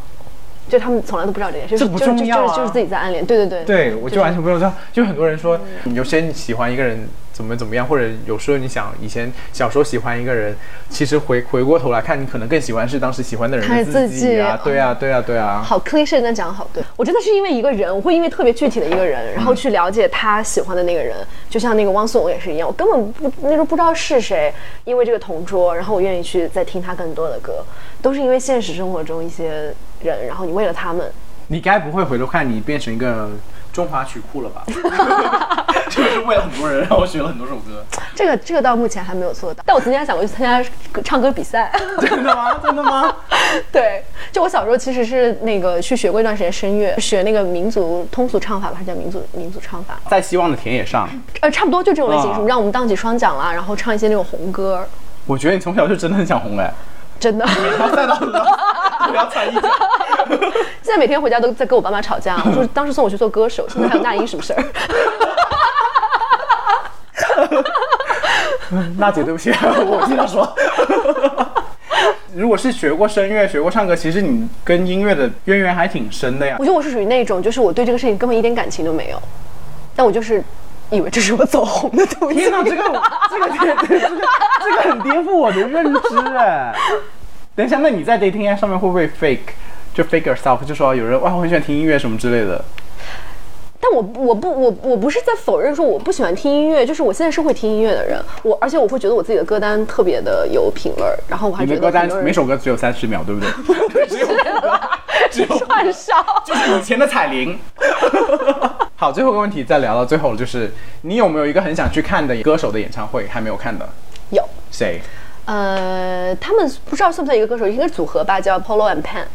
Speaker 2: 就他们从来都不知道这件事，
Speaker 4: 这不重要啊
Speaker 2: 就是就是自己在暗恋，对对对，
Speaker 4: 对，我就完全不用知道。就很多人说，有些你喜欢一个人怎么怎么样，或者有时候你想以前小时候喜欢一个人，其实回回过头来看，你可能更喜欢是当时喜欢的人
Speaker 2: 自己
Speaker 4: 啊。对啊，对啊，对啊。
Speaker 2: 好 cliche 的讲得好对，我真的是因为一个人，我会因为特别具体的一个人，然后去了解他喜欢的那个人，就像那个汪苏泷也是一样，我根本不那时候不知道是谁，因为这个同桌，然后我愿意去再听他更多的歌，都是因为现实生活中一些人，然后你为了他们，
Speaker 4: 你该不会回头看你变成一个中华曲库了吧？<laughs> 就是为了很多人，然后学了很多首歌。
Speaker 2: 这个这个到目前还没有做到，但我曾经还想过去参加唱歌比赛。<laughs>
Speaker 4: 真的吗？真的吗？<laughs>
Speaker 2: 对，就我小时候其实是那个去学过一段时间声乐，学那个民族通俗唱法吧，还是叫民族民族唱法？
Speaker 1: 在希望的田野上，
Speaker 2: 呃，差不多就这种类型，
Speaker 1: 啊
Speaker 2: 什么让我们荡起双桨啦，然后唱一些那种红歌，
Speaker 1: 我觉得你从小就真的很想红哎。
Speaker 2: 真的。
Speaker 1: 再到不 <laughs> 要猜疑。
Speaker 2: 现在每天回家都在跟我爸妈吵架，我说当时送我去做歌手，<laughs> 现在还有那英什么事儿？<laughs>
Speaker 1: 娜姐，对不起，我经常说。如果是学过声乐、学过唱歌，其实你跟音乐的渊源还挺深的呀
Speaker 2: 我。觉得我是属于那种，就是我对这个事情根本一点感情都没有，但我就是以为这是我走红的抖音。
Speaker 1: 天呐，这个这个这个这个这个很颠覆我的认知哎。等一下，那你在 dating app 上面会不会 fake 就 fake yourself，就说有人哇我很喜欢听音乐什么之类的？
Speaker 2: 但我我不我我不是在否认说我不喜欢听音乐，就是我现在是会听音乐的人，我而且我会觉得我自己的歌单特别的有品味儿，然后我还觉
Speaker 1: 你的歌单每首歌只有三十秒，对不对？<laughs> 只有 <laughs> 只有
Speaker 2: 串烧。<laughs>
Speaker 1: 就是以前的彩铃。好，最后一个问题再聊到最后了，就是你有没有一个很想去看的歌手的演唱会还没有看的？
Speaker 2: 有，
Speaker 1: 谁？
Speaker 2: 呃，他们不知道算不算一个歌手，应该是组合吧，叫 Polo and Pan。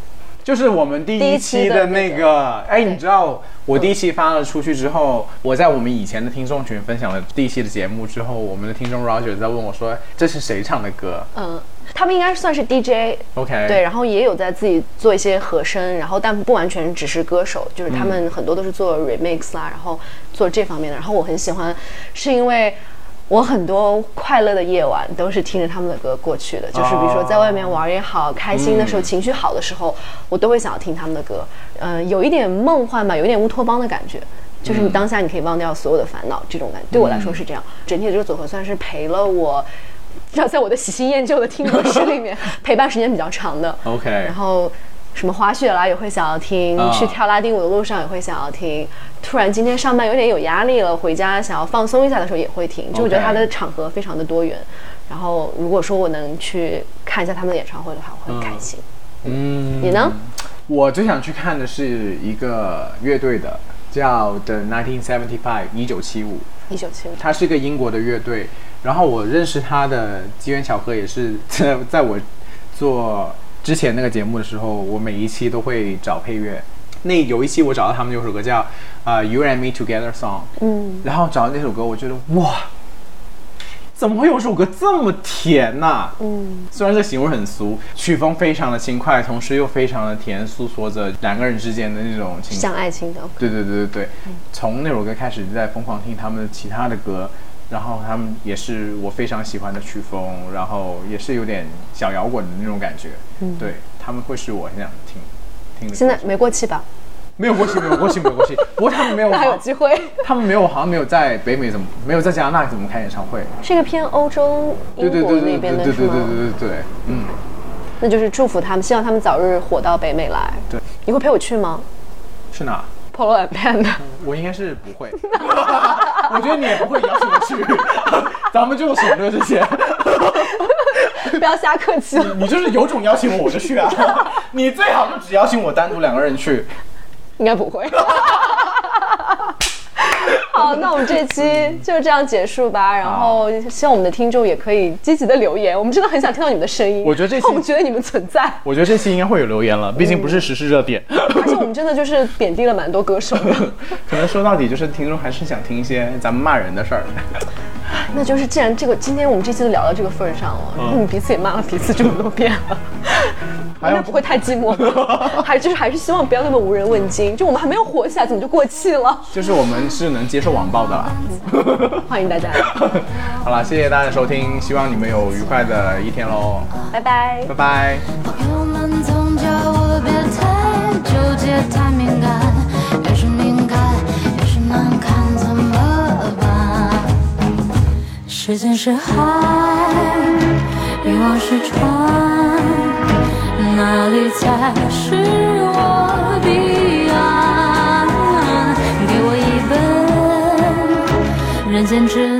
Speaker 1: 就是我们第一
Speaker 2: 期
Speaker 1: 期的
Speaker 2: 的那个
Speaker 1: 那个，哎，你知道我第一期发了出去之后，我在我们以前的听众群分享了第一期的节目之后，我们的听众 Roger 在问我说这是谁唱的歌
Speaker 2: 嗯，他们应该算是
Speaker 1: DJ，？OK，
Speaker 2: 对，，然后也有在自己做一些和声，然后但不完全只是歌手，就是他们很多都是做 remix 啦，然后做这方面的。然后我很喜欢，是因为我很多快乐的夜晚都是听着他们的歌过去的，就是比如说在外面玩也好，开心的时候、情绪好的时候，我都会想要听他们的歌。嗯、有一点梦幻吧，有一点乌托邦的感觉。就是你当下你可以忘掉所有的烦恼，这种感觉对我来说是这样。整体的这个组合算是陪了我，要 <laughs> 在我的喜新厌旧的听歌史里面 <laughs> 陪伴时间比较长的。
Speaker 1: OK
Speaker 2: 然后什么滑雪啦也会想要听，
Speaker 1: 啊
Speaker 2: 去跳拉丁舞的路上也会想要听。突然今天上班有点有压力了，回家想要放松一下的时候也会听。就我觉得他的场合非常的多元。然后如果说我能去看一下他们的演唱会的话，我会很开心。
Speaker 1: 嗯，
Speaker 2: 你呢？
Speaker 1: 我最想去看的是一个乐队的，叫 The 1975一九七五。
Speaker 2: 一九七五。
Speaker 1: 他是一个英国的乐队，然后我认识他的机缘巧合也是在在我做之前那个节目的时候，我每一期都会找配乐。那有一期我找到他们有首歌叫呃 You and Me Together Song，
Speaker 2: 嗯，
Speaker 1: 然后找到那首歌，我觉得哇，怎么会有首歌这么甜呐、
Speaker 2: 嗯，
Speaker 1: 虽然这个形容很俗，曲风非常的轻快，同时又非常的甜，诉说着两个人之间的那种情
Speaker 2: 像爱情的。
Speaker 1: 对对对对对，从那首歌开始就在疯狂听他们的其他的歌，然后他们也是我非常喜欢的曲风，然后也是有点小摇滚的那种感觉。嗯，对他们会是我很想听听的。
Speaker 2: 现在没过气吧？
Speaker 1: 没有过气，没有过气，没有过气。不过他们没有，
Speaker 2: 还有机会。
Speaker 1: 他们没有，好像没有在北美怎么没有在加拿大怎么开演唱会？
Speaker 2: 是一个偏欧洲、英国
Speaker 1: 对对对对
Speaker 2: 那边的是
Speaker 1: 对对对对
Speaker 2: 吗？
Speaker 1: 对对对，嗯，
Speaker 2: 那就是祝福他们，希望他们早日火到北美来。
Speaker 1: 对，
Speaker 2: 你会陪我去吗
Speaker 1: 去哪？我应该是不会，<laughs> 我觉得你也不会邀请我去，<laughs> 咱们就省略这些。<laughs>
Speaker 2: 不要瞎客气了。
Speaker 1: 你就是有种邀请我，我就去啊。你最好就只邀请我单独两个人去。
Speaker 2: 应该不会。好，那我们这期就这样结束吧。然后希望我们的听众也可以积极的留言，我们真的很想听到你们的声音。
Speaker 1: 我觉得这期
Speaker 2: 我们觉得你们存在，
Speaker 1: 我觉得这期应该会有留言了，毕竟不是时事热点。
Speaker 2: 而且我们真的就是贬低了蛮多歌手的。<laughs>
Speaker 1: 可能说到底就是听众还是想听一些咱们骂人的事儿。
Speaker 2: 那就是既然这个今天我们这期都聊到这个份儿上了，那你彼此也骂了彼此这么多遍了。应该不会太寂寞吧，还就是还是希望不要那么无人问津。就我们还没有火起来，怎么就过气了？
Speaker 1: 就是我们是能接受网暴的啦。
Speaker 2: 欢迎大家，<laughs>
Speaker 1: 好了，谢谢大家的收听，希望你们有愉快的一天喽，
Speaker 2: 拜拜
Speaker 1: 拜。拜。
Speaker 5: 朋友们总叫我别太纠结太敏感，时间是海，欲望是船，哪里才是我彼岸？给我一本人间指南，